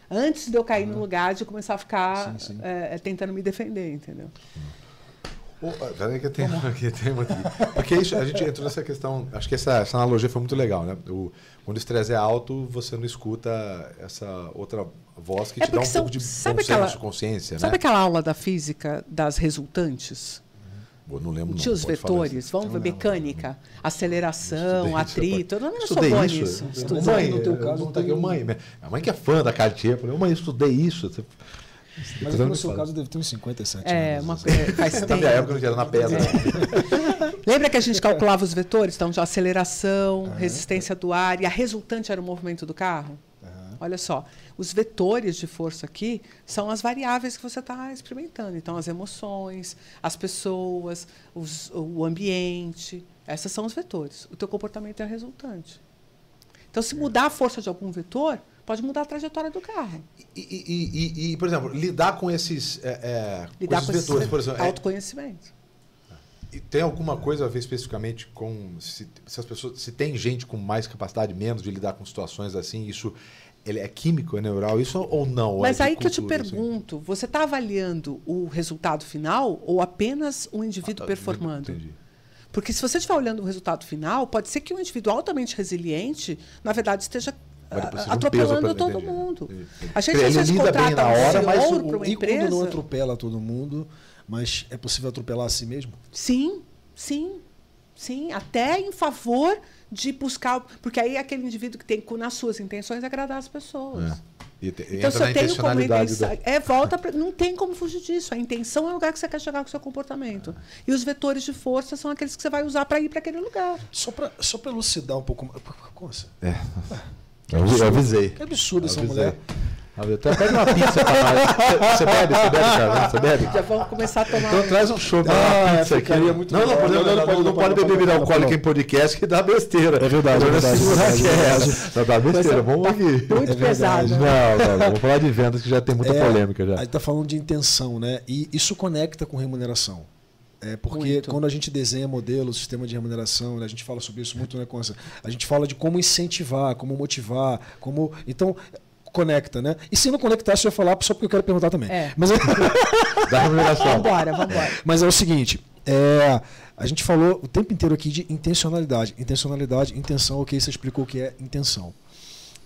Speaker 3: antes de eu cair ah. no lugar de começar a ficar sim, sim. É, tentando me defender, entendeu?
Speaker 1: Oh, peraí que tem, aqui, tem aqui. Porque isso, a gente entrou nessa questão, acho que essa, essa analogia foi muito legal, né? O, quando o estresse é alto, você não escuta essa outra voz que
Speaker 3: É
Speaker 1: te dá um
Speaker 3: são-
Speaker 1: pouco de
Speaker 3: sabe
Speaker 1: bom senso,
Speaker 3: aquela-
Speaker 1: consciência,
Speaker 3: Sabe
Speaker 1: né?
Speaker 3: aquela aula da física das resultantes?
Speaker 1: Eu não lembro.
Speaker 3: Tinha os vetores, vamos ver mecânica, aceleração,
Speaker 1: isso,
Speaker 3: atrito. Eu não sou boa
Speaker 1: isso.
Speaker 3: nisso.
Speaker 1: Eu-
Speaker 2: Estudei.
Speaker 1: Mãe,
Speaker 2: No teu
Speaker 1: eu-
Speaker 2: caso,
Speaker 1: não tá aqui, mãe, minha- a mãe que é fã da Cartier, eu falei, mãe, eu estudei isso.
Speaker 2: Mas no seu
Speaker 1: fala.
Speaker 2: caso deve ter uns 57
Speaker 3: É,
Speaker 2: anos.
Speaker 3: uma coisa faz
Speaker 1: Na
Speaker 3: tempo.
Speaker 1: minha época não tinha na pedra.
Speaker 3: Lembra que a gente calculava os vetores? Então, de aceleração, resistência do ar, e a resultante era o movimento do carro? Olha só, os vetores de força aqui são as variáveis que você está experimentando. Então, as emoções, as pessoas, os- o ambiente, essas são os vetores. O teu comportamento é a resultante. Então, se mudar a força de algum vetor, pode mudar a trajetória do carro.
Speaker 1: E, e- e- e, por exemplo, lidar com esses, é, é,
Speaker 3: Lidar
Speaker 1: com
Speaker 3: com
Speaker 1: esses
Speaker 3: esse
Speaker 1: vetores, por exemplo, é-
Speaker 3: autoconhecimento.
Speaker 1: E tem alguma coisa a ver especificamente com se, se as pessoas se tem gente com mais capacidade menos de lidar com situações assim isso ele é químico é neural isso ou não é
Speaker 3: Mas
Speaker 1: de
Speaker 3: aí que eu te
Speaker 1: cultura, assim?
Speaker 3: pergunto, você está avaliando o resultado final ou apenas o indivíduo
Speaker 1: Ah, tá,
Speaker 3: performando?
Speaker 1: entendi.
Speaker 3: Porque se você estiver olhando o resultado final, pode ser que um indivíduo altamente resiliente, na verdade, esteja
Speaker 1: Vai
Speaker 3: ah,
Speaker 1: um
Speaker 3: atropelando
Speaker 1: pra-
Speaker 3: todo mundo.
Speaker 1: Entendi.
Speaker 3: A gente
Speaker 1: Ele
Speaker 3: às vezes
Speaker 1: lida bem
Speaker 3: contrata
Speaker 1: na
Speaker 3: um
Speaker 1: hora, mas o-
Speaker 3: para uma
Speaker 2: E quando não atropela todo mundo, mas é possível atropelar a si mesmo?
Speaker 3: Sim, sim, sim, até em favor de buscar, porque aí é aquele indivíduo que tem nas suas intenções agradar as pessoas.
Speaker 1: É. E te-
Speaker 3: Então, se eu tenho como intenção.
Speaker 1: da-
Speaker 3: É, volta pra, Não tem como fugir disso. A intenção é o lugar que você quer chegar com o seu comportamento. E os vetores de força são aqueles que você vai usar para ir para aquele lugar.
Speaker 2: Só para só pra elucidar um pouco mais. Como assim?
Speaker 1: É. Eu, eu avisei
Speaker 2: Que absurdo essa
Speaker 1: Avisei.
Speaker 2: mulher.
Speaker 1: Até pede uma pizza pra nós. Você bebe? Você bebe, cara? Você bebe?
Speaker 3: Já vamos começar a tomar.
Speaker 1: Então traz um show pra
Speaker 2: Ah,
Speaker 1: uma pizza aqui.
Speaker 2: muito
Speaker 1: não, não,
Speaker 2: Não,
Speaker 1: não,
Speaker 2: não,
Speaker 1: não,
Speaker 2: não,
Speaker 1: pode
Speaker 2: não,
Speaker 1: beber
Speaker 2: não,
Speaker 1: bebida
Speaker 2: não,
Speaker 1: alcoólica
Speaker 2: não.
Speaker 1: em podcast que dá besteira.
Speaker 2: É verdade, é verdade, é
Speaker 1: que. Dá besteira, vamos aqui.
Speaker 3: Muito
Speaker 2: É
Speaker 3: pesado.
Speaker 2: verdade.
Speaker 1: Não, não, vamos falar de vendas que já tem muita
Speaker 2: É,
Speaker 1: polêmica já.
Speaker 2: Aí tá falando de intenção, né? E isso conecta com remuneração. É porque
Speaker 3: Muito.
Speaker 2: quando a gente desenha modelo, sistema de remuneração, né, a gente fala sobre isso muito, né, Consta? A gente fala de como incentivar, como motivar, como. Então, conecta, né? E se não conectar, você vai falar só porque eu quero perguntar também.
Speaker 3: É.
Speaker 2: Mas,
Speaker 1: Da remuneração.
Speaker 3: Vambora, vambora.
Speaker 2: mas é o seguinte. é, a gente falou o tempo inteiro aqui de intencionalidade. Intencionalidade, intenção, ok, você explicou o que é intenção.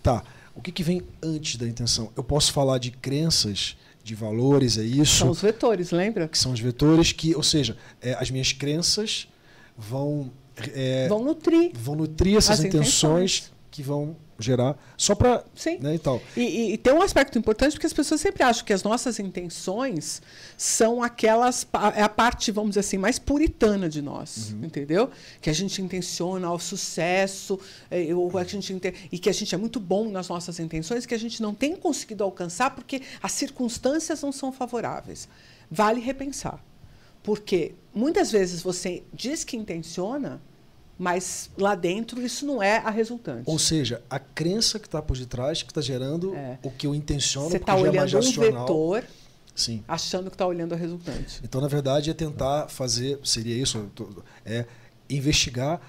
Speaker 2: Tá. O que, que vem antes da intenção? Eu posso falar de crenças, de valores, é isso?
Speaker 3: São os vetores, lembra?
Speaker 2: que são os vetores que, ou seja, é, as minhas crenças vão é,
Speaker 3: Vão nutrir.
Speaker 2: vão nutrir essas
Speaker 3: as
Speaker 2: intenções,
Speaker 3: intenções.
Speaker 2: que vão gerar só para
Speaker 3: Sim.
Speaker 2: né, e tal.
Speaker 3: E, e- e tem um aspecto importante porque as pessoas sempre acham que as nossas intenções são aquelas é a parte vamos dizer assim mais puritana de nós, entendeu? Que a gente intenciona o sucesso, é, ou a gente e que a gente é muito bom nas nossas intenções que a gente não tem conseguido alcançar porque as circunstâncias não são favoráveis. Vale repensar, porque muitas vezes você diz que intenciona, mas lá dentro isso não é a resultante.
Speaker 2: Ou seja, a crença que está por detrás que está gerando
Speaker 3: É.
Speaker 2: o que eu intenciono,
Speaker 3: Você está
Speaker 2: é
Speaker 3: olhando um
Speaker 2: racional.
Speaker 3: vetor
Speaker 2: Sim.
Speaker 3: achando que está olhando a resultante.
Speaker 2: Então, na verdade, é tentar fazer, seria isso, é investigar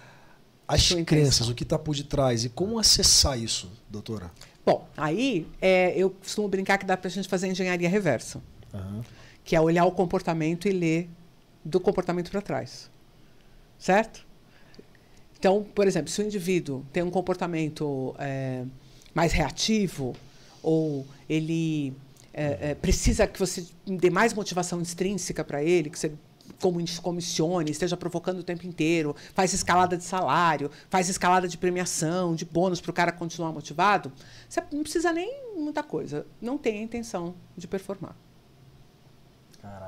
Speaker 2: as
Speaker 3: Sua intenção.
Speaker 2: crenças, o que está por detrás e como acessar isso, doutora.
Speaker 3: Bom, aí é, eu costumo brincar que dá para a gente fazer engenharia reversa,
Speaker 2: Aham.
Speaker 3: que é olhar o comportamento e ler do comportamento para trás. Certo? Então, por exemplo, se o indivíduo tem um comportamento é, mais reativo ou ele é, é, precisa que você dê mais motivação extrínseca para ele, que você comi- comissione, esteja provocando o tempo inteiro, faz escalada de salário, faz escalada de premiação, de bônus para o cara continuar motivado, você não precisa nem muita coisa. Não tem a intenção de performar.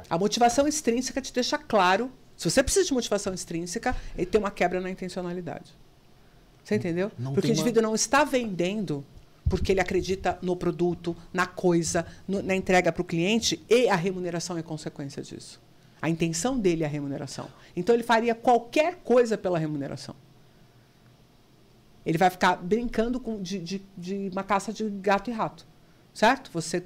Speaker 3: A motivação extrínseca te deixa claro. Se você precisa de motivação extrínseca, ele tem uma quebra na intencionalidade. Você entendeu?
Speaker 2: não
Speaker 3: porque o
Speaker 2: tem uma-
Speaker 3: indivíduo não está vendendo porque ele acredita no produto, na coisa, no- na entrega para o cliente e a remuneração é consequência disso. A intenção dele é a remuneração. Então ele faria qualquer coisa pela remuneração. Ele vai ficar brincando com, de, de, de uma caça de gato e rato. Certo? Você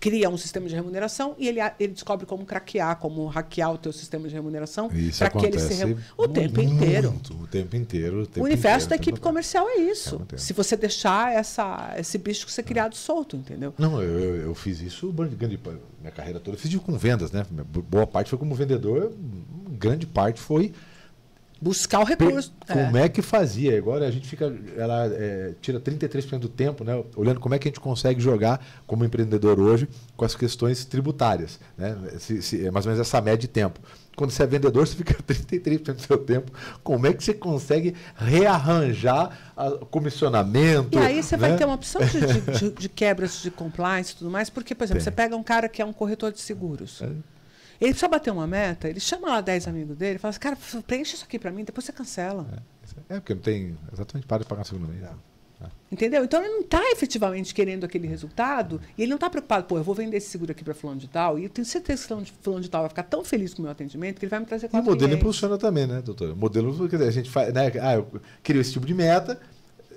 Speaker 3: cria um sistema de remuneração e ele, ele descobre como craquear, como hackear o teu sistema de remuneração para que ele se remu- o tempo inteiro.
Speaker 1: o tempo inteiro. O, tempo
Speaker 3: O universo
Speaker 1: inteiro,
Speaker 3: da equipe comercial é isso.
Speaker 1: É.
Speaker 3: Se você deixar essa, esse bicho ser criado solto, entendeu?
Speaker 1: Não, eu, eu, eu fiz isso grande, minha carreira toda. Eu fiz isso com vendas, né? Boa parte foi como vendedor, grande parte foi
Speaker 3: buscar o recurso.
Speaker 1: Como é. é. que fazia? Agora a gente fica, ela é, tira 33% do tempo, né? Olhando como é que a gente consegue jogar como empreendedor hoje com as questões tributárias, né? Se, se, é mais ou menos essa média de tempo. Quando você é vendedor, você fica 33% do seu tempo. Como é que você consegue rearranjar o comissionamento?
Speaker 3: E aí você
Speaker 1: né?
Speaker 3: vai ter uma opção de, de, de, quebras de compliance e tudo mais, porque, por exemplo, Tem. você pega um cara que é um corretor de seguros. É. Ele precisa bater uma meta, ele chama lá 10 amigos dele e fala assim, cara, preenche isso aqui para mim, depois você cancela.
Speaker 1: É, é, porque não tem. Exatamente, para de pagar segundo mês. É.
Speaker 3: Entendeu? Então ele não está efetivamente querendo aquele resultado e ele não está preocupado, pô, eu vou vender esse seguro aqui para fulano de tal e eu tenho certeza que fulano de tal vai ficar tão feliz com o meu atendimento que ele vai me trazer
Speaker 1: quatro E o modelo clientes. impulsiona também, né, doutor? O modelo, quer dizer, a gente faz, né, ah, eu crio esse tipo de meta,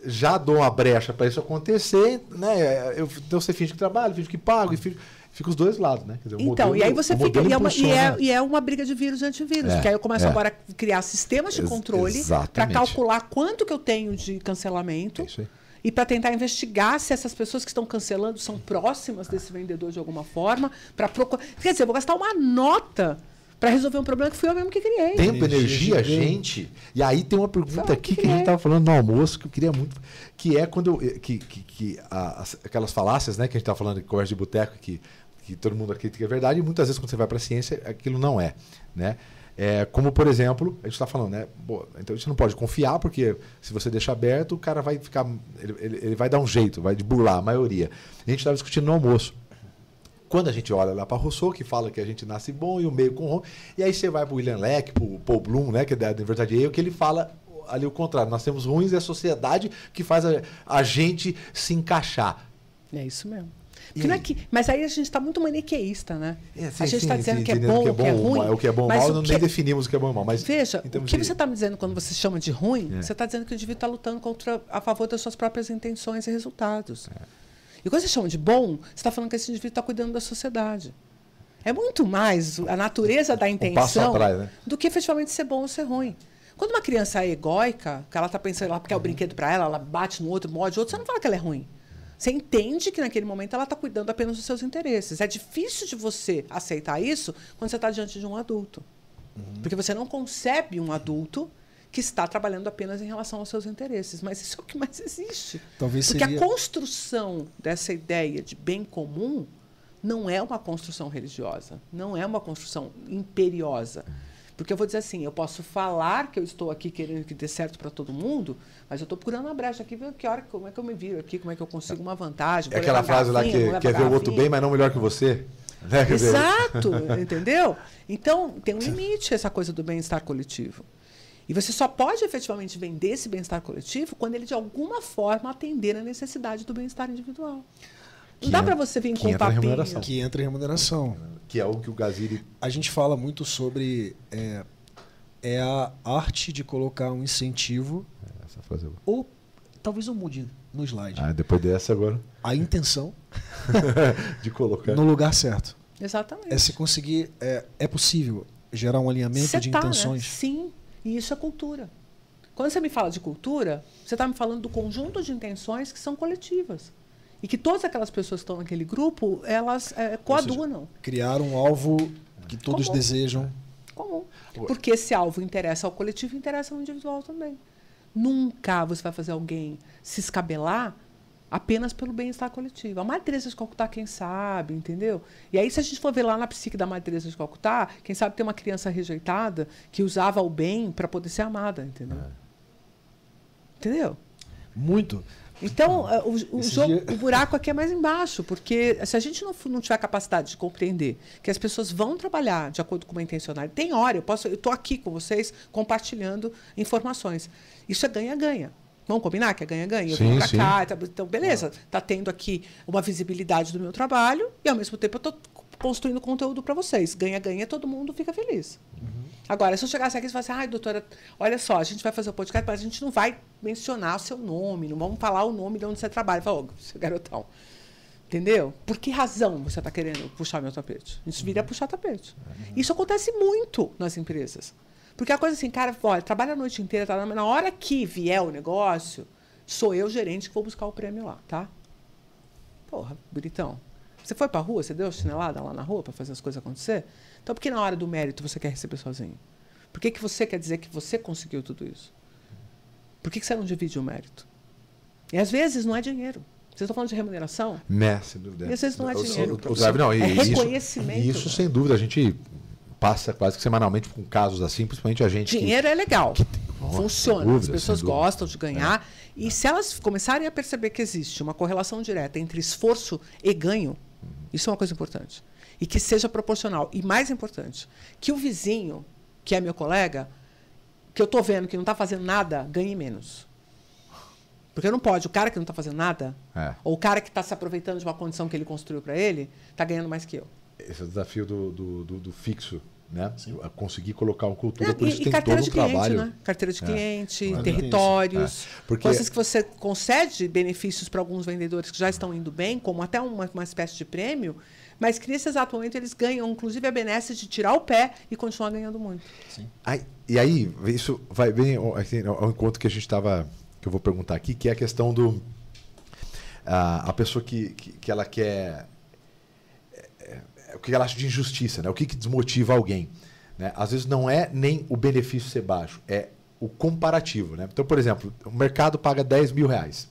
Speaker 1: já dou uma brecha para isso acontecer, né? Eu, então você finge que trabalha, finge que pago, e finge, fica os dois lados, né?
Speaker 3: Dizer, então, modelo, e aí você fica. E é, uma, e, é, e é, uma, briga de vírus e antivírus. É, porque aí eu começo é. agora a criar sistemas de controle para calcular quanto que eu tenho de cancelamento. É e para tentar investigar se essas pessoas que estão cancelando são próximas desse vendedor de alguma forma, para procurar. Quer dizer, eu vou gastar uma nota para resolver um problema que fui eu mesmo que criei.
Speaker 1: Tempo, energia, energia gente. E aí tem uma pergunta aqui que, que a gente estava falando no almoço que eu queria muito, que é quando eu, que, que, que a, aquelas falácias, né, que a gente estava falando de conversa de boteco que que todo mundo acredita que é verdade, e muitas vezes quando você vai para a ciência, aquilo não é. Né? É, como, por exemplo, a gente está falando, né? Boa, então a gente não pode confiar, porque se você deixar aberto, o cara vai ficar. Ele, ele, ele vai dar um jeito, vai de burlar a maioria. A gente estava discutindo no almoço. Quando a gente olha lá para Rousseau, que fala que a gente nasce bom e o meio corrompe, e aí você vai para William Leck, para o Paul Bloom, né, que é da Universidade Yale, que ele fala ali o contrário. Nós temos ruins e a sociedade que faz a, a gente se encaixar.
Speaker 3: É isso mesmo. É que, mas aí a gente está muito maniqueísta, né? É, sim, a gente está dizendo sim, que, é bom, que, é bom, que é ruim.
Speaker 1: O que é bom mal, não nem definimos o que é bom ou mal. Mas
Speaker 3: veja, o que de... você está me dizendo quando você chama de ruim, é. você está dizendo que o indivíduo está lutando contra, a favor das suas próprias intenções e resultados. É. E quando você chama de bom, você está falando que esse indivíduo está cuidando da sociedade. É muito mais a natureza da intenção né? do que efetivamente ser bom ou ser ruim. Quando uma criança é egóica, que ela está pensando lá porque é o brinquedo para ela, ela bate no outro, morde o outro, você não fala que ela é ruim. Você entende que naquele momento ela está cuidando apenas dos seus interesses. É difícil de você aceitar isso quando você está diante de um adulto. Uhum. Porque você não concebe um adulto que está trabalhando apenas em relação aos seus interesses. Mas isso é o que mais existe. Talvez Porque seria... a construção dessa ideia de bem comum não é uma construção religiosa, não é uma construção imperiosa. Porque eu vou dizer assim, eu posso falar que eu estou aqui querendo que dê certo para todo mundo, mas eu estou procurando uma brecha aqui, ver que hora, como é que eu me viro aqui, como é que eu consigo uma vantagem.
Speaker 1: É aquela frase lá que quer ver o outro bem, mas não melhor que você.
Speaker 3: Né? Exato, entendeu? Então, tem um limite essa coisa do bem-estar coletivo. E você só pode efetivamente vender esse bem-estar coletivo quando ele, de alguma forma, atender a necessidade do bem-estar individual. Não dá para você vir com um papinho.
Speaker 2: Que entra em remuneração.
Speaker 1: Que é o que o Gaziri...
Speaker 2: A gente fala muito sobre... É, é a arte de colocar um incentivo... É, essa frase é boa. Ou talvez eu mude no slide.
Speaker 1: Ah, depois dessa agora.
Speaker 2: A intenção...
Speaker 1: de colocar...
Speaker 2: No lugar certo.
Speaker 3: Exatamente.
Speaker 2: É se conseguir... É, é possível gerar um alinhamento você de tá, né? intenções. Né?
Speaker 3: Sim, e isso é cultura. Quando você me fala de cultura, você está me falando do conjunto de intenções que são coletivas. E que todas aquelas pessoas que estão naquele grupo, elas é, coadunam.
Speaker 2: Criar um alvo que todos Comum. desejam.
Speaker 3: Comum. Porque esse alvo interessa ao coletivo e interessa ao individual também. Nunca você vai fazer alguém se escabelar apenas pelo bem-estar coletivo. A Madre Teresa de Calcutá, quem sabe, entendeu? E aí, se a gente for ver lá na psique da Madre Teresa de Calcutá, quem sabe tem uma criança rejeitada que usava o bem para poder ser amada, entendeu? É. Entendeu?
Speaker 2: Muito.
Speaker 3: Então, eh, o, o, jogo, dia... o buraco aqui é mais embaixo, porque se a gente não, não tiver capacidade de compreender que as pessoas vão trabalhar de acordo com uma intencionalidade, tem hora, eu posso, eu estou aqui com vocês compartilhando informações. Isso é ganha-ganha. Vamos combinar que é ganha-ganha? Eu vim para cá, tá, então beleza, está tendo aqui uma visibilidade do meu trabalho e ao mesmo tempo eu estou construindo conteúdo para vocês. Ganha-ganha, todo mundo fica feliz. Uhum. Agora, se eu chegasse aqui e falasse, ai, doutora, olha só, a gente vai fazer o podcast, mas a gente não vai mencionar o seu nome, não vamos falar o nome de onde você trabalha. Fala, oh, seu garotão. Entendeu? Por que razão você está querendo puxar meu tapete? Isso viria uhum. puxar tapete. Uhum. Isso acontece muito nas empresas. Porque a coisa assim, cara, olha, trabalha a noite inteira, tá, na hora que vier o negócio, sou eu, gerente, que vou buscar o prêmio lá, tá? Porra, bonitão. Você foi para a rua, você deu chinelada lá na rua para fazer as coisas acontecer? Então, por que na hora do mérito você quer receber sozinho? Por que, que você quer dizer que você conseguiu tudo isso? Por que, que você não divide o mérito? E às vezes não é dinheiro. Vocês estão falando de remuneração?
Speaker 1: Né, sem dúvida.
Speaker 3: E às vezes não é dinheiro.
Speaker 1: O, o, o Drive, não,
Speaker 3: é
Speaker 1: isso,
Speaker 3: reconhecimento.
Speaker 1: Isso, sem dúvida, a gente passa quase que semanalmente com casos assim, principalmente a gente.
Speaker 3: Dinheiro
Speaker 1: que,
Speaker 3: é legal.
Speaker 1: que-
Speaker 3: Funciona.
Speaker 1: sem
Speaker 3: As
Speaker 1: dúvida,
Speaker 3: pessoas
Speaker 1: dúvida.
Speaker 3: gostam de ganhar. E se elas começarem a perceber que existe uma correlação direta entre esforço e ganho, isso é uma coisa importante. E que seja proporcional. E mais importante, que o vizinho, que é meu colega, que eu estou vendo que não está fazendo nada, ganhe menos. Porque não pode. O cara que não está fazendo nada,
Speaker 1: É.
Speaker 3: ou o cara que está se aproveitando de uma condição que ele construiu para ele, está ganhando mais que eu.
Speaker 1: Esse é o desafio do, do, do- do fixo, né? Conseguir colocar uma cultura,
Speaker 3: É,
Speaker 1: por isso
Speaker 3: e,
Speaker 1: tem
Speaker 3: carteira
Speaker 1: todo
Speaker 3: de
Speaker 1: um
Speaker 3: cliente,
Speaker 1: trabalho.
Speaker 3: né? Carteira de
Speaker 1: É.
Speaker 3: cliente,
Speaker 2: Claro.
Speaker 3: territórios,
Speaker 1: É. Porque-
Speaker 3: coisas que você concede benefícios para alguns vendedores que já estão indo bem, como até uma, uma espécie de prêmio, mas que nesse exato momento eles ganham, inclusive, a benesse de tirar o pé e continuar ganhando muito.
Speaker 1: Aí- e aí, isso vai bem ao, assim, ao encontro que a gente estava, que eu vou perguntar aqui, que é a questão do. A, a pessoa que, que, que ela quer. É, é, o que ela acha de injustiça, né? O que, que desmotiva alguém. Né? Às vezes não é nem o benefício ser baixo, é o comparativo. Né? Então, por exemplo, o mercado paga 10 mil reais.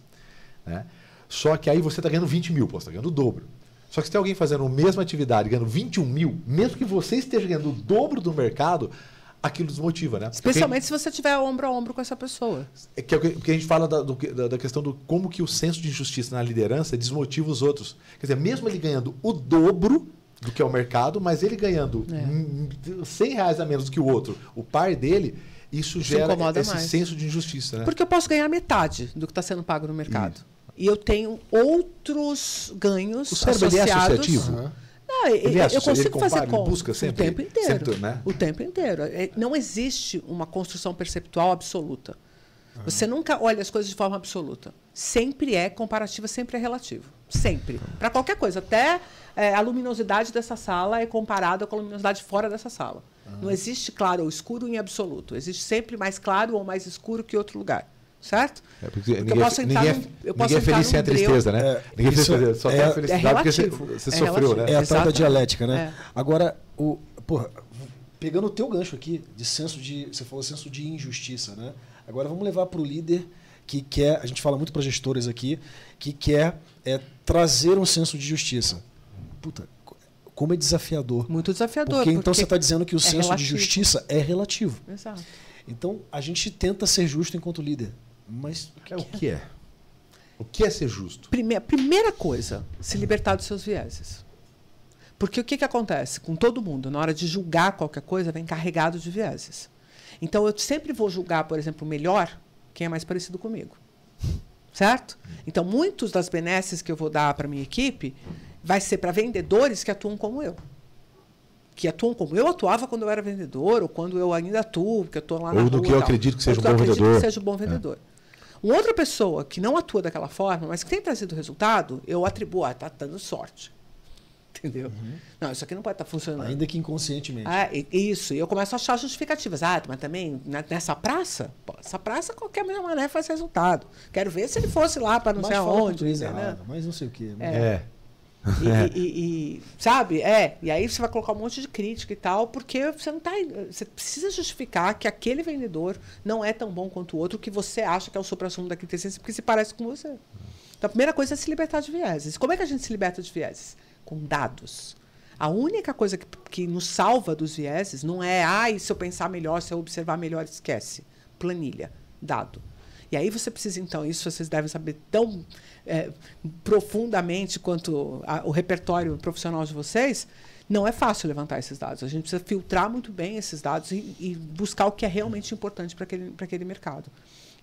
Speaker 1: Né? Só que aí você está ganhando 20 mil, pô, você está ganhando o dobro. Só que se tem alguém fazendo a mesma atividade ganhando 21 mil, mesmo que você esteja ganhando o dobro do mercado, aquilo desmotiva, né?
Speaker 3: Especialmente se você tiver ombro a ombro com essa pessoa.
Speaker 1: Porque, que é o que porque a gente fala da, do da, da questão do como que o senso de injustiça na liderança desmotiva os outros. Quer dizer, mesmo ele ganhando o dobro do que é o mercado, mas ele ganhando
Speaker 3: É.
Speaker 1: hum, 100 reais a menos do que o outro, o par dele, isso,
Speaker 3: Isso
Speaker 1: gera esse
Speaker 3: mais.
Speaker 1: senso de injustiça, né?
Speaker 3: Porque eu posso ganhar metade do que está sendo pago no mercado. E eu tenho outros ganhos
Speaker 1: O cérebro ele é
Speaker 3: associados.
Speaker 1: associativo?
Speaker 2: Aham.
Speaker 3: Não,
Speaker 1: Ele
Speaker 3: eu,
Speaker 1: é
Speaker 3: eu
Speaker 1: associativo,
Speaker 3: consigo
Speaker 1: ele compara,
Speaker 3: fazer
Speaker 1: ele
Speaker 3: conta
Speaker 1: busca sempre-
Speaker 3: o tempo inteiro.
Speaker 1: sempre, né?
Speaker 3: O tempo inteiro. É, Não existe uma construção perceptual absoluta. Você nunca olha as coisas de forma absoluta. Sempre é comparativa, sempre é relativo. Sempre. Para qualquer coisa. Até é, a luminosidade dessa sala é comparada com a luminosidade fora dessa sala. Não existe claro ou escuro em absoluto. Existe sempre mais claro ou mais escuro que outro lugar. Certo?
Speaker 1: É, porque
Speaker 3: Porque
Speaker 1: ninguém,
Speaker 3: eu posso entrar
Speaker 1: ninguém,
Speaker 3: num- eu
Speaker 1: ninguém
Speaker 3: posso
Speaker 1: é
Speaker 3: entrar
Speaker 1: feliz sem a
Speaker 3: breu.
Speaker 1: tristeza, né?
Speaker 2: É,
Speaker 1: ninguém é
Speaker 2: isso
Speaker 1: feliz, só
Speaker 2: é-
Speaker 1: tem a
Speaker 2: é
Speaker 1: felicidade porque você,
Speaker 3: relativo.
Speaker 1: você
Speaker 3: É
Speaker 1: sofreu,
Speaker 3: relativo.
Speaker 1: né?
Speaker 2: É a tal da dialética, né?
Speaker 3: É.
Speaker 2: Agora, o, porra, pegando o teu gancho aqui, de senso de. Você falou senso de injustiça, né? Agora vamos levar para o líder que quer. A gente fala muito para gestores aqui, que quer é, trazer um senso de justiça. Puta, como é desafiador.
Speaker 3: Muito desafiador.
Speaker 2: Porque então você está dizendo que o
Speaker 3: é
Speaker 2: senso de
Speaker 3: relativo.
Speaker 2: justiça é relativo.
Speaker 3: Exato.
Speaker 2: Então a gente tenta ser justo enquanto líder. Mas
Speaker 1: É o que é? O que é ser justo?
Speaker 3: Prime- primeira coisa, se libertar dos seus vieses. Porque o que, que acontece com todo mundo? Na hora de julgar qualquer coisa, vem carregado de vieses. Então, eu sempre vou julgar, por exemplo, melhor quem é mais parecido comigo. Certo? Então, muitos das benesses que eu vou dar para minha equipe vai ser para vendedores que atuam como eu. Que atuam como eu atuava quando eu era vendedor, ou quando eu ainda atuo, porque eu estou lá na
Speaker 1: Ou do
Speaker 3: rua
Speaker 1: que eu acredito que seja
Speaker 3: Ou
Speaker 1: um bom
Speaker 3: eu acredito
Speaker 1: vendedor.
Speaker 3: que seja um bom vendedor. Uma outra pessoa que não atua daquela forma, mas que tem trazido resultado, eu atribuo, ah, tá dando sorte. Entendeu? Não, isso aqui não pode estar funcionando.
Speaker 2: ainda que inconscientemente.
Speaker 3: Ah, e- isso. E eu começo a achar justificativas. Ah, mas também na- nessa praça, pô, essa praça qualquer mané faz resultado. Quero ver se ele fosse lá para não
Speaker 2: mas
Speaker 3: sei aonde.
Speaker 2: errado, mas não sei o quê. né?
Speaker 1: É.
Speaker 3: E, e- e- e- sabe? É. E aí você vai colocar um monte de crítica e tal, porque você não tá. Você precisa justificar que aquele vendedor não é tão bom quanto o outro que você acha que é o supra-sumo da quintessência, porque se parece com você. Então a primeira coisa é se libertar de vieses. Como é que a gente se liberta de vieses? Com dados. A única coisa que, que nos salva dos vieses não é, ah, e se eu pensar melhor, se eu observar melhor, esquece. Planilha, dado. E aí você precisa, então, isso vocês devem saber tão é, profundamente quanto a- o repertório profissional de vocês, não é fácil levantar esses dados. A gente precisa filtrar muito bem esses dados e, e buscar o que é realmente importante para aquele, aquele mercado.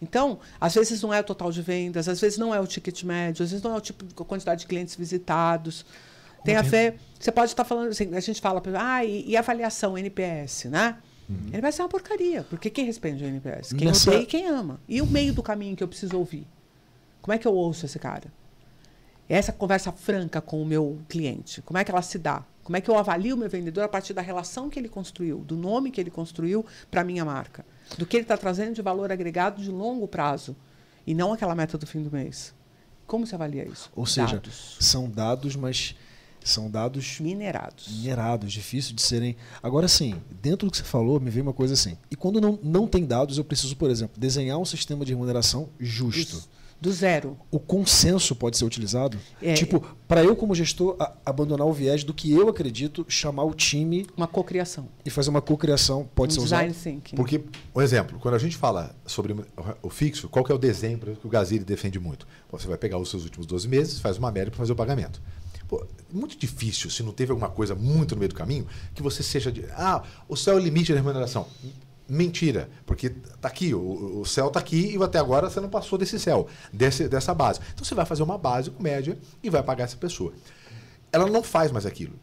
Speaker 3: Então, às vezes não é o total de vendas, às vezes não é o ticket médio, às vezes não é o tipo a quantidade de clientes visitados. Tem a ver. Você pode estar falando assim, a gente fala, ah, e, e avaliação NPS, né? Ele vai ser uma porcaria, porque quem responde o NPS? Quem
Speaker 2: Nessa-
Speaker 3: odeia e quem ama. E o meio do caminho que eu preciso ouvir? Como é que eu ouço esse cara? Essa conversa franca com o meu cliente, como é que ela se dá? Como é que eu avalio o meu vendedor a partir da relação que ele construiu, do nome que ele construiu para a minha marca, do que ele está trazendo de valor agregado de longo prazo e não aquela meta do fim do mês? Como se avalia isso?
Speaker 2: Ou seja,
Speaker 3: Dados.
Speaker 2: são dados, mas São dados
Speaker 3: Minerados.
Speaker 2: minerados, difícil de serem. Agora sim, dentro do que você falou, me veio uma coisa assim. E quando não, não tem dados, eu preciso, por exemplo, desenhar um sistema de remuneração justo.
Speaker 3: Do, do zero.
Speaker 2: O consenso pode ser utilizado?
Speaker 3: É.
Speaker 2: Tipo, para eu, como gestor, a- abandonar o viés do que eu acredito, chamar o time
Speaker 3: Uma cocriação.
Speaker 2: e fazer uma cocriação, pode
Speaker 3: um
Speaker 2: ser
Speaker 3: design
Speaker 2: usado?
Speaker 3: thinking.
Speaker 1: Porque, um exemplo, quando a gente fala sobre o fixo, qual que é o desenho que o Gazili defende muito? Você vai pegar os seus últimos 12 meses, faz uma média para fazer o pagamento. Pô, é muito difícil, se não teve alguma coisa muito no meio do caminho, que você seja de. Ah, o céu é o limite da remuneração. Mentira, porque tá aqui, o, o céu está aqui e até agora você não passou desse céu, desse, dessa base. Então você vai fazer uma base com média e vai pagar essa pessoa. Ela não faz mais aquilo.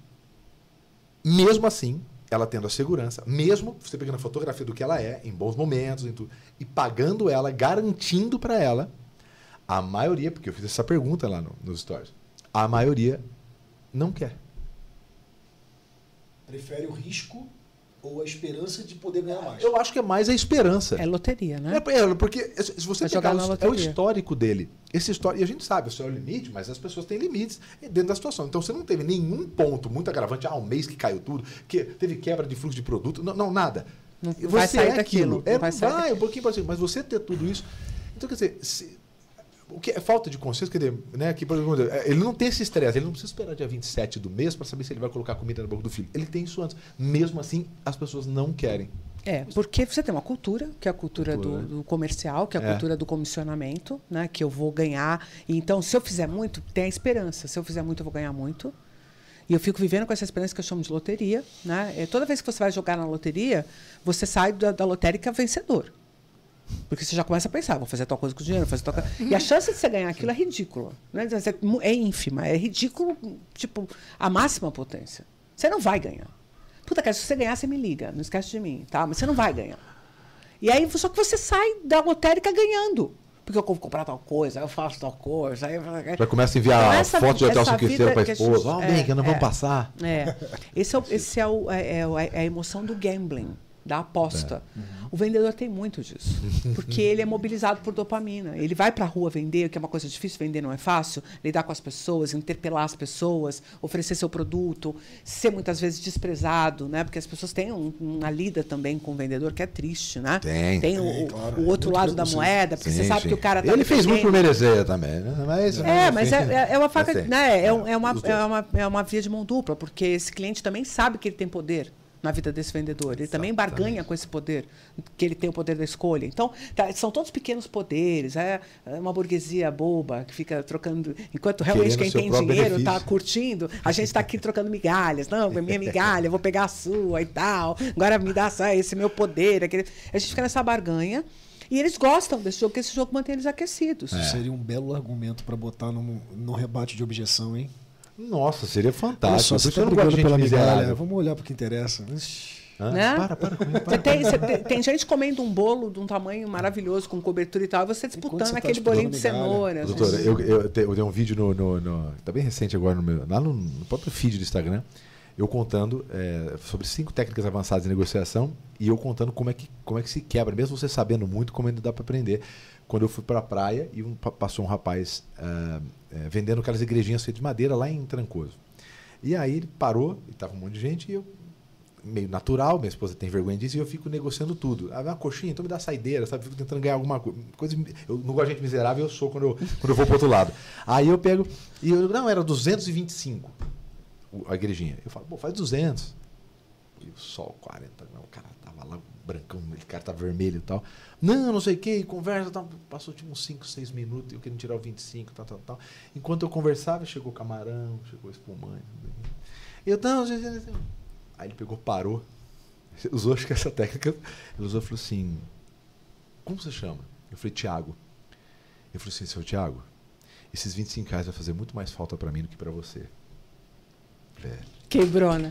Speaker 1: Mesmo assim, ela tendo a segurança, mesmo você pegando a fotografia do que ela é, em bons momentos, em tudo, e pagando ela, garantindo para ela, a maioria, porque eu fiz essa pergunta lá no- nos stories, a maioria não quer.
Speaker 2: Prefere o risco ou a esperança de poder ganhar mais?
Speaker 1: Eu acho que é mais a esperança.
Speaker 3: É loteria, né?
Speaker 1: É, é, porque se você
Speaker 3: Vai
Speaker 1: pegar é o histórico dele. Esse histórico, e a gente sabe, o seu é o limite, mas as pessoas têm limites dentro da situação. Então você não teve nenhum ponto muito agravante, ah, um mês que caiu tudo, que teve quebra de fluxo de produto, não, não nada.
Speaker 3: Não
Speaker 1: você
Speaker 3: vai sair
Speaker 1: é
Speaker 3: daquilo,
Speaker 1: aquilo. É,
Speaker 3: vai sair
Speaker 1: vai, um pouquinho para cima, mas você ter tudo isso. Então, quer dizer, se- o que é falta de consciência, quer dizer, né, que, exemplo, ele não tem esse estresse, ele não precisa esperar dia 27 do mês para saber se ele vai colocar comida na boca do filho. Ele tem isso antes. Mesmo assim, as pessoas não querem.
Speaker 3: É, porque você tem uma cultura, que é a cultura,
Speaker 1: Cultura,
Speaker 3: do, do comercial, que é a
Speaker 1: É.
Speaker 3: cultura do comissionamento, né? Que eu vou ganhar. Então, se eu fizer muito, tem a esperança. Se eu fizer muito, eu vou ganhar muito. E eu fico vivendo com essa esperança que eu chamo de loteria. Né? É, toda vez que você vai jogar na loteria, você sai da, da lotérica vencedor. Porque você já começa a pensar, vou fazer tal coisa com o dinheiro, vou fazer tal coisa. E a chance de você ganhar aquilo é ridícula. Né? É mu- É ínfima, é ridículo, tipo, a máxima potência. Você não vai ganhar. Puta, cara, se você ganhar, você me liga, não esquece de mim, tá? Mas você não vai ganhar. E aí, só que você sai da lotérica ganhando. Porque eu vou comprar tal coisa, eu faço tal coisa. Aí,
Speaker 1: Já começa a enviar
Speaker 3: Então, essa-
Speaker 1: fotos de hotel estrelas para a esposa. Ó,
Speaker 3: é,
Speaker 1: bem, que não vamos
Speaker 3: é.
Speaker 1: passar.
Speaker 3: É. Esse é, o, esse é, o, é, é é a emoção do gambling, da aposta. O vendedor tem muito disso. Porque ele é mobilizado por dopamina. Ele vai para a rua vender, que é uma coisa difícil, vender não é fácil. Lidar com as pessoas, interpelar as pessoas, oferecer seu produto, ser muitas vezes desprezado, né? Porque as pessoas têm um- uma lida também com o vendedor que é triste, né?
Speaker 1: Tem.
Speaker 3: Tem, o,
Speaker 2: Tem,
Speaker 3: o-
Speaker 2: claro.
Speaker 3: o outro lado da moeda, porque você
Speaker 1: Sim,
Speaker 3: sabe
Speaker 1: sim.
Speaker 3: que o cara tá
Speaker 1: Ele fez muito por merecer também, né? Mas,
Speaker 3: É, mas
Speaker 1: enfim,
Speaker 3: é, é- é uma faca,
Speaker 1: mas tem.
Speaker 3: né? É, é uma, é, uma, é uma via de mão dupla, porque esse cliente também sabe que ele tem poder na vida desse vendedor. Ele também barganha com esse poder, que ele tem o poder da escolha. Então, tá, são todos pequenos poderes. É é uma burguesia boba que fica trocando. Enquanto realmente
Speaker 1: Querendo
Speaker 3: quem tem dinheiro está curtindo, a gente está aqui trocando migalhas. Não, é minha migalha, vou pegar a sua e tal. Agora me dá só esse meu poder. Aquele... A gente fica nessa barganha. E eles gostam desse jogo, porque esse jogo mantém eles aquecidos.
Speaker 2: Isso seria um belo argumento para botar no, no rebate de objeção, hein?
Speaker 1: Nossa, seria
Speaker 2: Olha
Speaker 1: fantástico.
Speaker 2: só,
Speaker 1: Por
Speaker 2: você tá brigando pela migalha.
Speaker 1: miserável.
Speaker 2: Vamos olhar para o que interessa.
Speaker 3: Né?
Speaker 1: Para, para.
Speaker 3: Você tem, você tem, tem gente comendo um bolo de um tamanho maravilhoso, com cobertura e tal, e você disputando
Speaker 2: você tá
Speaker 3: aquele
Speaker 2: disputando
Speaker 3: bolinho de cenoura. né?
Speaker 1: Doutora, eu, eu, te- eu dei um vídeo no, no, no- Tá bem recente agora no meu. Lá no, no próprio feed do Instagram. Eu contando é, sobre cinco técnicas avançadas de negociação e eu contando como é que, como é que se quebra, mesmo você sabendo muito, como ainda dá para aprender. Quando eu fui para a praia e um, pa- passou um rapaz ah, é, vendendo aquelas igrejinhas feitas de madeira lá em Trancoso. E aí ele parou, e tava um monte de gente, e eu, meio natural, minha esposa tem vergonha disso, e eu fico negociando tudo. Ah, uma coxinha, então me dá saideira, sabe? Fico tentando ganhar alguma co- coisa. Eu não gosto de gente miserável, eu sou quando eu, quando eu vou pro outro lado. Aí eu pego, e eu, não, era 225 o- a igrejinha. Eu falo, pô, faz 200. E o sol, 40, não, o cara tava lá brancão, o cara tá vermelho e tal. Não, não sei o que, conversa, tal. passou tipo uns 5, 6 minutos, eu querendo tirar o 25, tal, tal, tal. Enquanto eu conversava, chegou camarão, chegou espumante. Eu, não, não sei. Aí ele pegou, parou, usou acho que essa técnica, ele usou e falou assim, como você chama? Eu falei, Tiago. Ele falou assim, seu Tiago, esses 25 reais vai fazer muito mais falta pra mim do que pra você. Velho.
Speaker 3: Quebrou, né?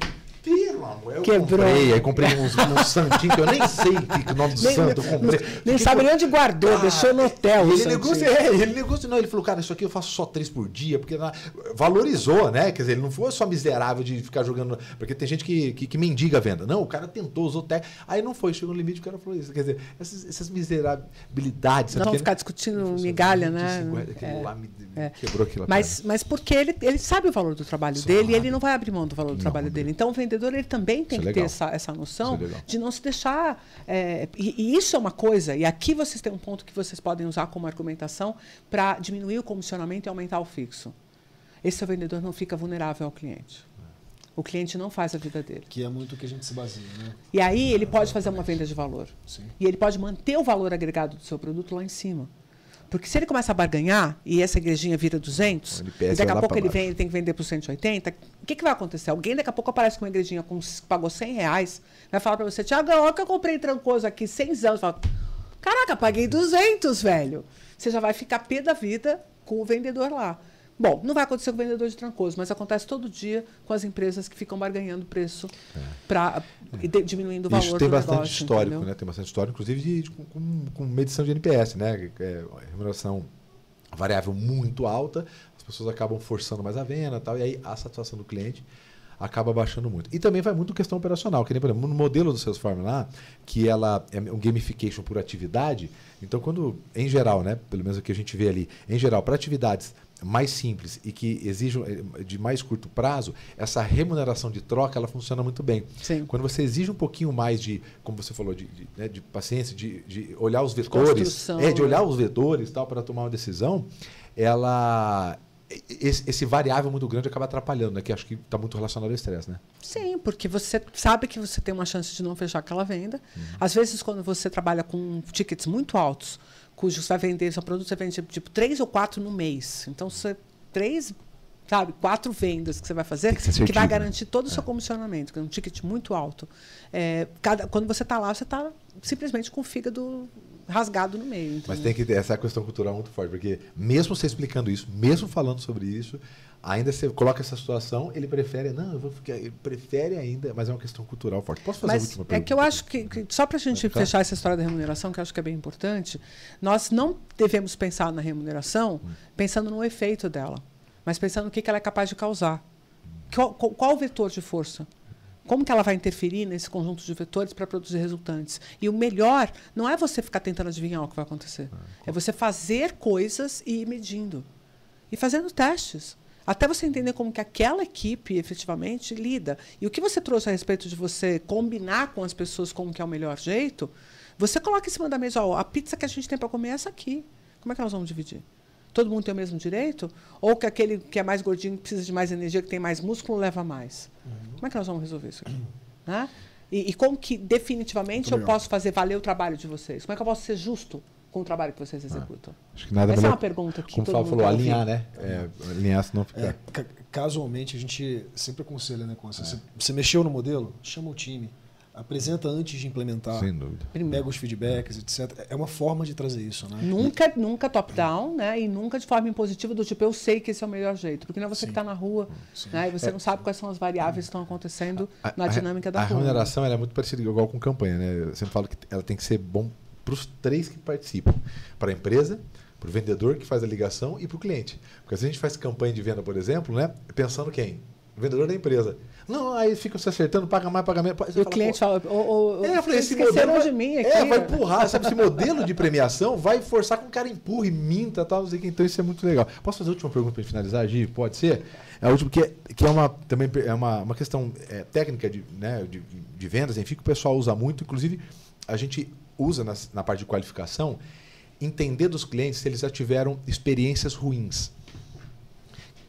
Speaker 1: Pelo Eu
Speaker 3: Quebrou.
Speaker 1: comprei, aí comprei uns, uns santinhos que eu nem sei o nome do
Speaker 3: Nem-
Speaker 1: santo eu comprei.
Speaker 3: nem sabe nem onde guardou,
Speaker 1: Ah,
Speaker 3: deixou no hotel.
Speaker 1: Ele negócio, é, ele não, ele falou, cara, isso aqui eu faço só três por dia, porque na- valorizou, né? Quer dizer, ele não foi só miserável de ficar jogando. Porque tem gente que, que, que mendiga a venda. Não, o cara tentou, usou técnica. Aí não foi, chegou no limite, o cara falou isso. Quer dizer, essas, essas miserabilidades.
Speaker 3: Não ficar discutindo
Speaker 1: Nossa,
Speaker 3: migalha, né?
Speaker 1: aquilo
Speaker 3: É.
Speaker 1: lá me, me
Speaker 3: é.
Speaker 1: quebrou aquilo.
Speaker 3: Mas, mas porque ele, ele sabe o valor do trabalho
Speaker 1: Sabe.
Speaker 3: dele e ele não vai abrir mão do valor do
Speaker 1: Não,
Speaker 3: trabalho
Speaker 1: não.
Speaker 3: dele. Então o vendedor ele também tem
Speaker 1: Isso é
Speaker 3: que ter
Speaker 1: legal.
Speaker 3: essa, essa noção
Speaker 1: é
Speaker 3: de não se deixar. é, e, e isso é uma coisa, e aqui vocês têm um ponto que vocês podem usar como argumentação para diminuir o comissionamento e aumentar o fixo. Esse seu vendedor não fica vulnerável ao cliente. O cliente não faz a vida dele.
Speaker 2: Que é muito o que a gente se baseia, né?
Speaker 3: E aí ele pode fazer uma venda de valor.
Speaker 2: Sim.
Speaker 3: E ele pode manter o valor agregado do seu produto lá em cima. Porque se ele começa a barganhar e essa igrejinha vira 200,
Speaker 1: Ele
Speaker 3: e daqui a pouco ele vem, ele tem que vender por 180, o que, que vai acontecer? Alguém daqui a pouco aparece com uma igrejinha com, que pagou 100 reais, vai falar para você, Tiago, olha que eu comprei trancoso aqui, 100 anos. Fala, Caraca, paguei 200, velho. Você já vai ficar pé da vida com o vendedor lá. Bom, não vai acontecer com o vendedor de trancoso, mas acontece todo dia com as empresas que ficam barganhando preço para diminuindo o valor
Speaker 1: É. Isso tem
Speaker 3: do
Speaker 1: bastante
Speaker 3: negócio,
Speaker 1: histórico,
Speaker 3: entendeu?
Speaker 1: né? Tem bastante histórico, inclusive de, de- com, com medição de NPS, né? É, remuneração variável muito alta, as pessoas acabam forçando mais a venda e tal, e aí a satisfação do cliente acaba baixando muito. E também vai muito questão operacional, que nem, por exemplo, no modelo do Salesforce lá, que ela é um gamification por atividade, então quando, em geral, né, pelo menos o que a gente vê ali, em geral, para atividades mais simples e que exijam eh, de mais curto prazo, essa remuneração de troca, ela funciona muito bem.
Speaker 3: Sim.
Speaker 1: Quando você exige um pouquinho mais de, como você falou, de, de, né, de paciência, de, de olhar os vetores, é, de olhar
Speaker 3: né?
Speaker 1: os vetores tal para tomar uma decisão, ela esse, esse variável muito grande acaba atrapalhando, né? Que acho que está muito relacionado ao estresse, né?
Speaker 3: Sim, porque você sabe que você tem uma chance de não fechar aquela venda. Às vezes, quando você trabalha com tickets muito altos, cujos você vai vender seu produto, você vende tipo três ou quatro no mês. Então, você três, sabe, quatro vendas que você vai fazer,
Speaker 1: que
Speaker 3: que, vai
Speaker 1: né?
Speaker 3: garantir todo o seu comissionamento, que é um ticket muito alto. É, cada, quando você está lá, você está simplesmente com o fígado rasgado no meio.
Speaker 1: Mas
Speaker 3: entendeu?
Speaker 1: tem que ter essa questão cultural muito forte, porque mesmo você explicando isso, mesmo falando sobre isso, ainda você coloca essa situação, ele prefere, não, eu vou ficar, ele prefere ainda, mas é uma questão cultural forte. Posso fazer a
Speaker 3: Mas
Speaker 1: última
Speaker 3: é
Speaker 1: pergunta?
Speaker 3: que eu acho que, que só para a gente fechar essa história da remuneração, que eu acho que é bem importante, nós não devemos pensar na remuneração
Speaker 1: Hum.
Speaker 3: pensando no efeito dela, mas pensando no que, que ela é capaz de causar. Qual, qual, qual o vetor de força? Como que ela vai interferir nesse conjunto de vetores para produzir resultantes? E o melhor não é você ficar tentando adivinhar o que vai acontecer. É você fazer coisas e ir medindo. E fazendo testes. Até você entender como que aquela equipe efetivamente lida. E o que você trouxe a respeito de você combinar com as pessoas como que é o melhor jeito, você coloca em cima da mesa, ó, a pizza que a gente tem para comer é essa aqui. Como é que nós vamos dividir? Todo mundo tem o mesmo direito? Ou que aquele que é mais gordinho, que precisa de mais energia, que tem mais músculo, leva mais? Como é que nós vamos resolver isso aqui? Né? E, e como que definitivamente eu posso fazer valer o trabalho de vocês? Como é que eu posso ser justo com o trabalho que vocês executam?
Speaker 1: Acho que nada
Speaker 3: Essa é
Speaker 1: melhor,
Speaker 3: uma pergunta que
Speaker 1: como o
Speaker 3: todo mundo
Speaker 1: falou,
Speaker 3: quer ouvir.
Speaker 1: alinhar, né? É, alinhar, senão fica...
Speaker 2: É, ca- casualmente, a gente sempre aconselha, né, Consta? Você, você mexeu no modelo? Chama o time. Apresenta antes de implementar.
Speaker 1: Sem dúvida.
Speaker 2: Pega os feedbacks, etc. É uma forma de trazer isso, né?
Speaker 3: Nunca, nunca top-down, né? E nunca de forma impositiva do tipo, eu sei que esse é o melhor jeito. Porque não é você
Speaker 2: Sim.
Speaker 3: que está na rua,
Speaker 2: Sim.
Speaker 3: né? E você não sabe quais são as variáveis que estão acontecendo na
Speaker 1: a,
Speaker 3: dinâmica da
Speaker 1: a
Speaker 3: rua.
Speaker 1: remuneração ela é muito parecida igual com campanha, né? Eu sempre falo que ela tem que ser bom para os três que participam: para a empresa, para o vendedor que faz a ligação e para o cliente. Porque se a gente faz campanha de venda, por exemplo, né? Pensando quem? O vendedor da empresa. Não, aí ficam se acertando, paga mais, paga menos.
Speaker 3: E o cliente
Speaker 1: "Pô,
Speaker 3: fala, ô, ô,
Speaker 1: é, eu falei, esse
Speaker 3: esqueceram
Speaker 1: modelo
Speaker 3: de
Speaker 1: vai,
Speaker 3: mim aqui.
Speaker 1: É, vai
Speaker 3: ó."
Speaker 1: empurrar, sabe? Esse modelo de premiação vai forçar com que o cara empurre, minta tal, não sei o que. Então isso é muito legal. Posso fazer a última pergunta para finalizar, Gi? Pode ser? É a última, que é, que é uma, também é uma, uma questão é, técnica de, né, de, de vendas, enfim, que o pessoal usa muito. Inclusive, a gente usa nas- na parte de qualificação entender dos clientes se eles já tiveram experiências ruins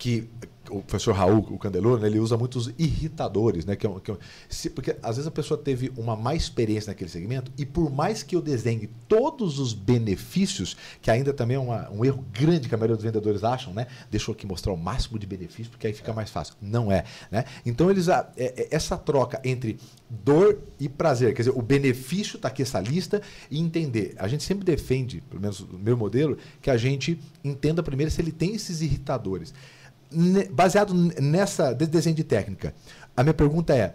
Speaker 1: que o professor Raul, o Candeloro, né, ele usa muitos irritadores, né? Que é que é se- porque às vezes a pessoa teve uma má experiência naquele segmento e por mais que eu desenhe todos os benefícios, que ainda também é uma- um erro grande que a maioria dos vendedores acham, né? Deixa eu aqui mostrar o máximo de benefício porque aí fica mais fácil. Não é, né? Então eles a- é- é- essa troca entre dor e prazer, quer dizer, o benefício está aqui essa lista e entender. A gente sempre defende, pelo menos no meu modelo, que a gente entenda primeiro se ele tem esses irritadores. Baseado nessa de- desenho de técnica, a minha pergunta é: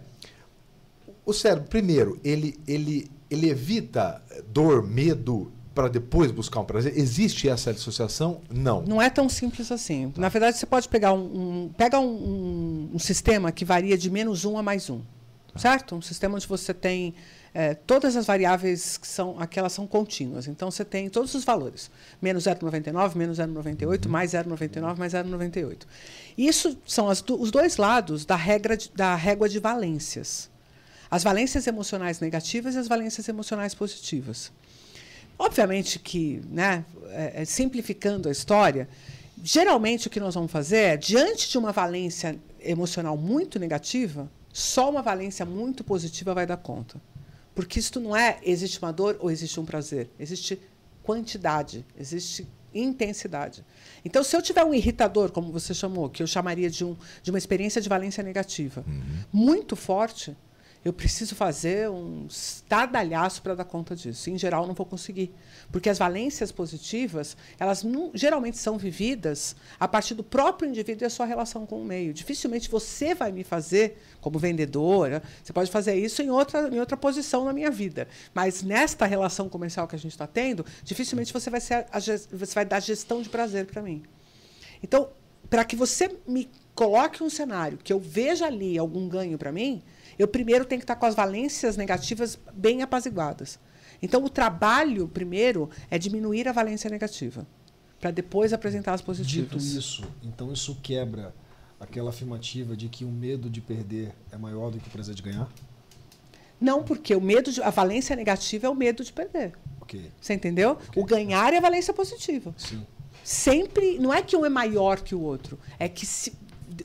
Speaker 1: O cérebro, primeiro, ele, ele, ele evita dor, medo para depois buscar um prazer? Existe essa dissociação? Não.
Speaker 3: Não é tão simples assim. Na verdade, você pode pegar um, um pega um, um, um, sistema que varia de menos um a mais um, certo? Um sistema onde você tem é, todas as variáveis que são aquelas são contínuas. Então você tem todos os valores. Menos 0,99, menos 0,98, uhum. mais 0,99, mais 0,98. Isso são as, os dois lados da, regra de, da régua de valências. As valências emocionais negativas e as valências emocionais positivas. Obviamente que, né, é, é, simplificando a história, geralmente o que nós vamos fazer é, diante de uma valência emocional muito negativa, só uma valência muito positiva vai dar conta. Porque isto não é existe uma dor ou existe um prazer. Existe quantidade, existe intensidade. Então, se eu tiver um irritador, como você chamou, que eu chamaria de, um, de uma experiência de valência negativa, uhum. muito forte, eu preciso fazer um estardalhaço para dar conta disso. Em geral, não vou conseguir. Porque as valências positivas, elas não, geralmente são vividas a partir do próprio indivíduo e a sua relação com o meio. Dificilmente você vai me fazer, como vendedora, você pode fazer isso em outra, em outra posição na minha vida. Mas nesta relação comercial que a gente está tendo, dificilmente você vai, ser a, você vai dar gestão de prazer para mim. Então, para que você me coloque um cenário que eu veja ali algum ganho para mim, eu primeiro tenho que estar com as valências negativas bem apaziguadas. Então, o trabalho, primeiro, é diminuir a valência negativa, para depois apresentar as positivas.
Speaker 2: Dito isso, então isso quebra aquela afirmativa de que o medo de perder é maior do que o prazer de ganhar?
Speaker 3: Não, porque o medo de, a valência negativa é o medo de perder.
Speaker 2: Okay.
Speaker 3: Você entendeu? Okay. O ganhar é a valência positiva.
Speaker 2: Sim.
Speaker 3: Sempre, não é que um é maior que o outro, é que se,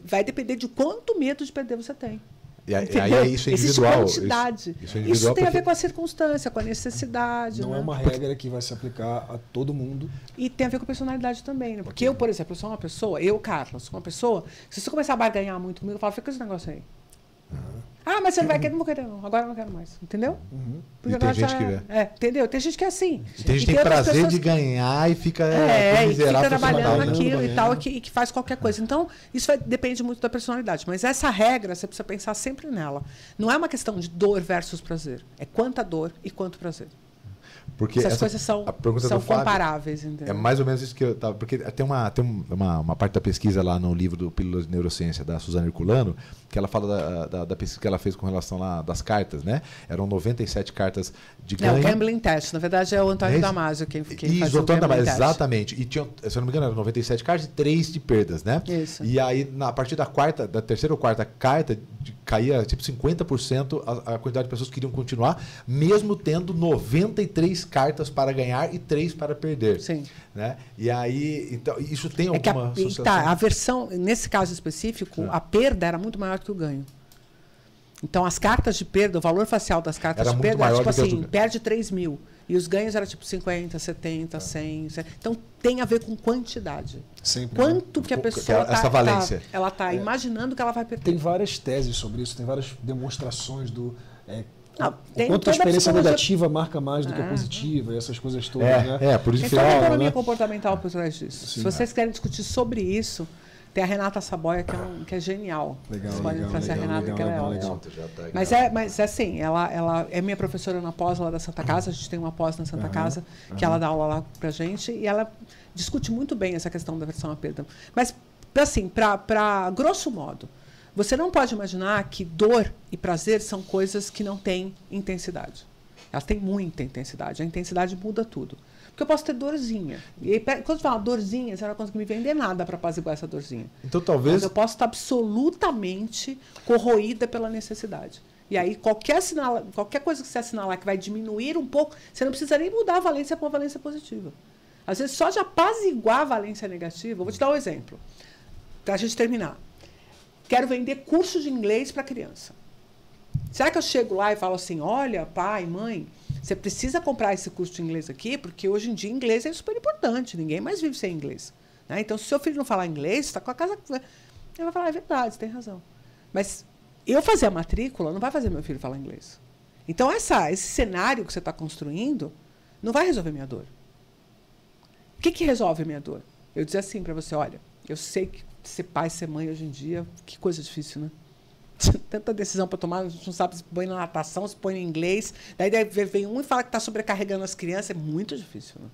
Speaker 3: vai depender de quanto medo de perder você tem.
Speaker 1: E aí, aí é isso individual.
Speaker 3: Existe quantidade. Isso, isso, é individual isso tem porque... a ver com a circunstância, com a necessidade.
Speaker 2: Não
Speaker 3: né?
Speaker 2: é uma regra que vai se aplicar a todo mundo.
Speaker 3: E tem a ver com a personalidade também, né? Porque okay. eu, por exemplo, sou uma pessoa, eu, Carlos, sou uma pessoa, se você começar a barganhar muito comigo, eu falo, fica com esse negócio aí. Uhum. Ah, mas você não vai querer, não vou querer, não. Agora eu não quero mais. Entendeu?
Speaker 1: Uhum. Porque e tem gente que
Speaker 3: é, é, entendeu? Tem gente que é assim.
Speaker 1: E tem gente que tem prazer de ganhar e fica
Speaker 3: é, e fica trabalhando naquilo e tal, e que, e que, faz qualquer coisa. Então, isso vai, depende muito da personalidade. Mas essa regra, você precisa pensar sempre nela. Não é uma questão de dor versus prazer. É quanta dor e quanto prazer.
Speaker 1: Porque
Speaker 3: Essas essa, coisas são, são comparáveis.
Speaker 1: Entendeu? É mais ou menos isso que eu tava. Porque tem, uma, tem uma, uma parte da pesquisa lá no livro do Pílulas de Neurociência da Suzana Herculano, que ela fala da, da, da, pesquisa que ela fez com relação lá das cartas, né? Eram 97 cartas de ganho.
Speaker 3: É o gambling test. Na verdade, é o Antônio é Damasio quem, quem
Speaker 1: isso, faz o Antônio Damasio, exatamente. E tinha, se eu não me engano, eram 97 cartas e 3 de perdas, né?
Speaker 3: Isso.
Speaker 1: E aí, na, a partir da quarta, da terceira ou quarta carta, de, caía tipo 50% a, a quantidade de pessoas que queriam continuar, mesmo tendo 93 cartas para ganhar e 3 para perder.
Speaker 3: Sim.
Speaker 1: Né? E aí, então, isso tem alguma é a, associação?
Speaker 3: Tá, a versão, nesse caso específico, é. a perda era muito maior que o ganho. Então, as cartas de perda, o valor facial das cartas
Speaker 1: era
Speaker 3: de perda era tipo
Speaker 1: assim,
Speaker 3: perde 3 mil. E os ganhos eram tipo 50, 70, 100. Então, tem a ver com quantidade.
Speaker 2: Sempre,
Speaker 3: né? Quanto né? que a pessoa está...
Speaker 1: Essa valência.
Speaker 3: Tá, ela está é. imaginando que ela vai perder.
Speaker 2: Tem várias teses sobre isso, tem várias demonstrações do... É,
Speaker 3: não, tem
Speaker 2: quanto a experiência negativa marca mais do que a é. positiva, e essas coisas todas,
Speaker 1: é,
Speaker 2: né?
Speaker 1: É, por isso que
Speaker 3: toda a economia né? comportamental por trás disso. Sim, Se vocês querem discutir sobre isso, tem a Renata Saboia, que é, um, que é genial.
Speaker 2: Legal,
Speaker 3: Vocês
Speaker 2: podem
Speaker 3: trazer
Speaker 2: legal,
Speaker 3: a Renata,
Speaker 2: legal,
Speaker 3: que ela
Speaker 2: legal,
Speaker 3: é
Speaker 2: legal.
Speaker 3: ótima. Mas é, mas é assim, ela, ela é minha professora na pós lá da Santa Casa, a gente tem uma pós na Santa uhum, Casa, que uhum. ela dá aula lá pra gente, e ela discute muito bem essa questão da versão a perda. Mas, assim, para grosso modo, você não pode imaginar que dor e prazer são coisas que não têm intensidade. Elas têm muita intensidade. A intensidade muda tudo. Porque eu posso ter dorzinha. E aí, quando você fala dorzinha, você não vai conseguir me vender nada para apaziguar essa dorzinha.
Speaker 1: Então talvez. Mas
Speaker 3: eu posso estar absolutamente corroída pela necessidade. E aí, qualquer, sinal, qualquer coisa que você assinalar que vai diminuir um pouco, você não precisa nem mudar a valência para uma valência positiva. Às vezes, só de apaziguar a valência negativa. Eu vou te dar um exemplo, para a gente terminar. Quero vender curso de inglês para criança. Será que eu chego lá e falo assim: olha, pai, mãe, você precisa comprar esse curso de inglês aqui, porque hoje em dia inglês é super importante, ninguém mais vive sem inglês. Né? Então, se seu filho não falar inglês, está com a casa. Ele vai falar, é verdade, você tem razão. Mas eu fazer a matrícula não vai fazer meu filho falar inglês. Então, essa, esse cenário que você está construindo não vai resolver minha dor. O que, que resolve minha dor? Eu dizer assim para você: olha, eu sei que ser pai, ser mãe hoje em dia, que coisa difícil, né? Tanta decisão para tomar, não sabe se põe na natação, se põe em inglês. Daí, daí vem um e fala que está sobrecarregando as crianças. É muito difícil. Né?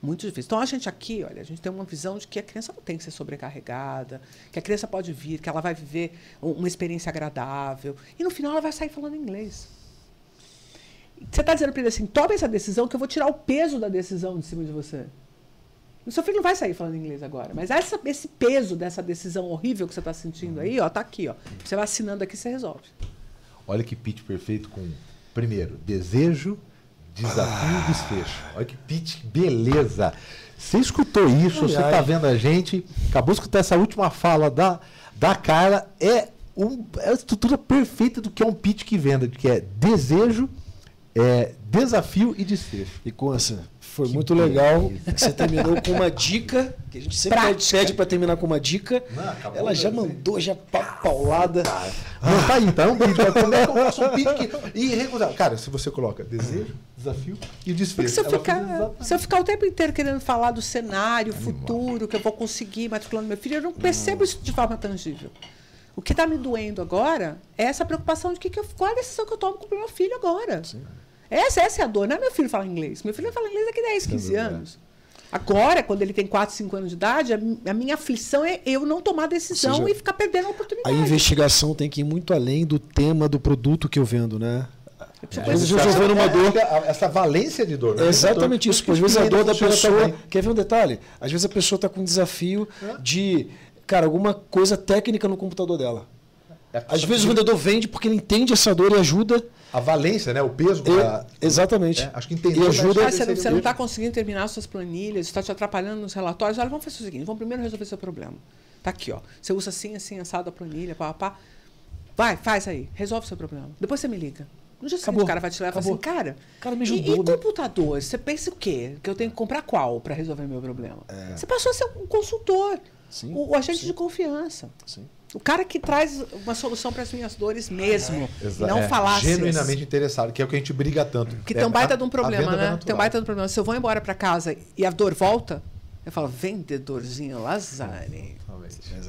Speaker 3: Muito difícil. Então, a gente aqui, olha, a gente tem uma visão de que a criança não tem que ser sobrecarregada, que a criança pode vir, que ela vai viver uma experiência agradável. E no final ela vai sair falando inglês. Você está dizendo para ele assim: tome essa decisão, que eu vou tirar o peso da decisão de cima de você. O seu filho não vai sair falando inglês agora. Mas essa, esse peso dessa decisão horrível que você está sentindo aí, ó, tá aqui, ó. Você vai assinando aqui, você resolve.
Speaker 1: Olha que pitch perfeito com, primeiro, desejo, desafio e ah. desfecho. Olha que pitch, beleza. Você escutou isso, ai, você está vendo a gente, acabou de escutar essa última fala da, da Carla, é, um, é a estrutura perfeita do que é um pitch que venda, que é desejo, é, desafio e desfecho.
Speaker 2: E Consa, foi que muito legal. Você terminou com uma dica, que a gente sempre Prática. pede para terminar com uma dica. Não, Ela já mandou, já paulada.
Speaker 1: Não, tá aí, então. Como é que eu faço um pitch e recusar? Cara, se você coloca desejo, desafio e desfecho.
Speaker 3: Se eu, ficar, se eu ficar o tempo inteiro querendo falar do cenário, Animal. futuro, que eu vou conseguir matriculando meu filho, eu não percebo isso de forma tangível. O que está me doendo agora é essa preocupação de que, que eu, qual é a decisão que eu tomo com o meu filho agora. Sim. Essa, essa é a dor. Não é meu filho falar inglês. Meu filho fala inglês daqui 10, 15 anos. Agora, quando ele tem 4, 5 anos de idade, a, minha aflição é eu não tomar decisão seja, e ficar perdendo a oportunidade.
Speaker 2: A investigação tem que ir muito além do tema do produto que eu vendo, né?
Speaker 1: Às vezes resolvendo uma dor. Essa valência de dor.
Speaker 2: Né? É exatamente isso. Às vezes a dor da pessoa. Quer ver um detalhe? Às vezes a pessoa está com um desafio de, cara, alguma coisa técnica no computador dela. É Às vezes o vendedor vende porque ele entende essa dor e ajuda
Speaker 1: a valência, né? O peso.
Speaker 2: Pra... Exatamente.
Speaker 1: É, acho que entender. E
Speaker 3: ajuda. Ah, você, você não está conseguindo terminar suas planilhas, está te atrapalhando nos relatórios. Olha, vamos fazer o seguinte: vamos primeiro resolver seu problema. Tá aqui, ó. Você usa assim, assim, assado a planilha, pá, pá. Vai, faz aí, resolve o seu problema. Depois você me liga. No dia seguinte, o cara vai te levar e assim, cara, cara me ajudou, e, e né? computador? Você pensa o quê? Que eu tenho que comprar qual para resolver meu problema? É. Você passou a ser um consultor, sim, o, o agente sim. de confiança. Sim. O cara que traz uma solução para as minhas dores mesmo. É, não é, falar
Speaker 1: Genuinamente interessado, que é o que a gente briga tanto.
Speaker 3: Que tem um baita de um problema, né? Tem um baita de um problema. Se eu vou embora para casa e a dor volta, eu falo, vendedorzinho Lazare.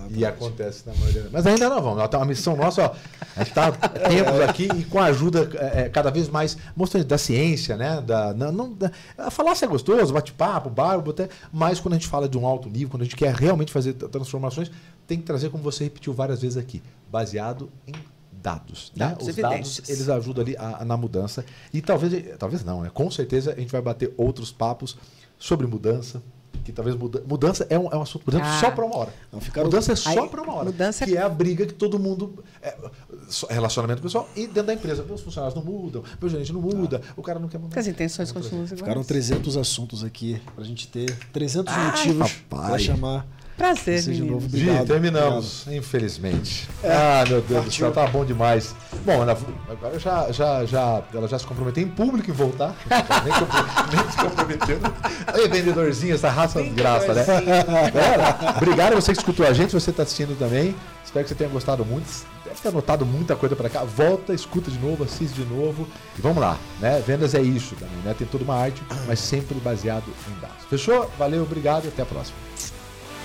Speaker 1: E acontece na maioria. Mas ainda não vamos. A missão nossa, ó, a gente está tempos aqui e com a ajuda é, é, cada vez mais mostrando da ciência, né? Da, não, não, da, falar se é gostoso, bate-papo, barbo, até, mas quando a gente fala de um alto nível, quando a gente quer realmente fazer transformações, tem que trazer, como você repetiu várias vezes aqui, baseado em dados. Né? Os dados eles ajudam ali a, a, na mudança. E talvez, talvez não, né? com certeza a gente vai bater outros papos sobre mudança, que talvez muda, mudança é um, é um assunto, por exemplo, ah. só para uma hora. Não, mudança é só para uma hora. Mudança que é a briga que todo mundo. É, relacionamento pessoal e dentro da empresa. Meus funcionários não mudam, meu gerente não muda, ah. o cara não quer mudar.
Speaker 3: As intenções continuam iguais.
Speaker 2: Ficaram 300 assuntos aqui para a gente ter 300 Ai, motivos para chamar
Speaker 3: Prazer,
Speaker 2: de novo. Obrigado.
Speaker 1: terminamos, obrigado. infelizmente. É, ah, meu Deus do céu, tá bom demais. Bom, agora já, já, já, ela já se comprometeu em público em voltar. nem, nem se comprometendo. Aí, vendedorzinho, essa raça de graça, né? Galera, obrigado a você que escutou a gente, você está assistindo também. Espero que você tenha gostado muito. Deve ter anotado muita coisa para cá. Volta, escuta de novo, assiste de novo. E vamos lá, né? Vendas é isso também, né? Tem toda uma arte, mas sempre baseado em dados. Fechou? Valeu, obrigado e até a próxima.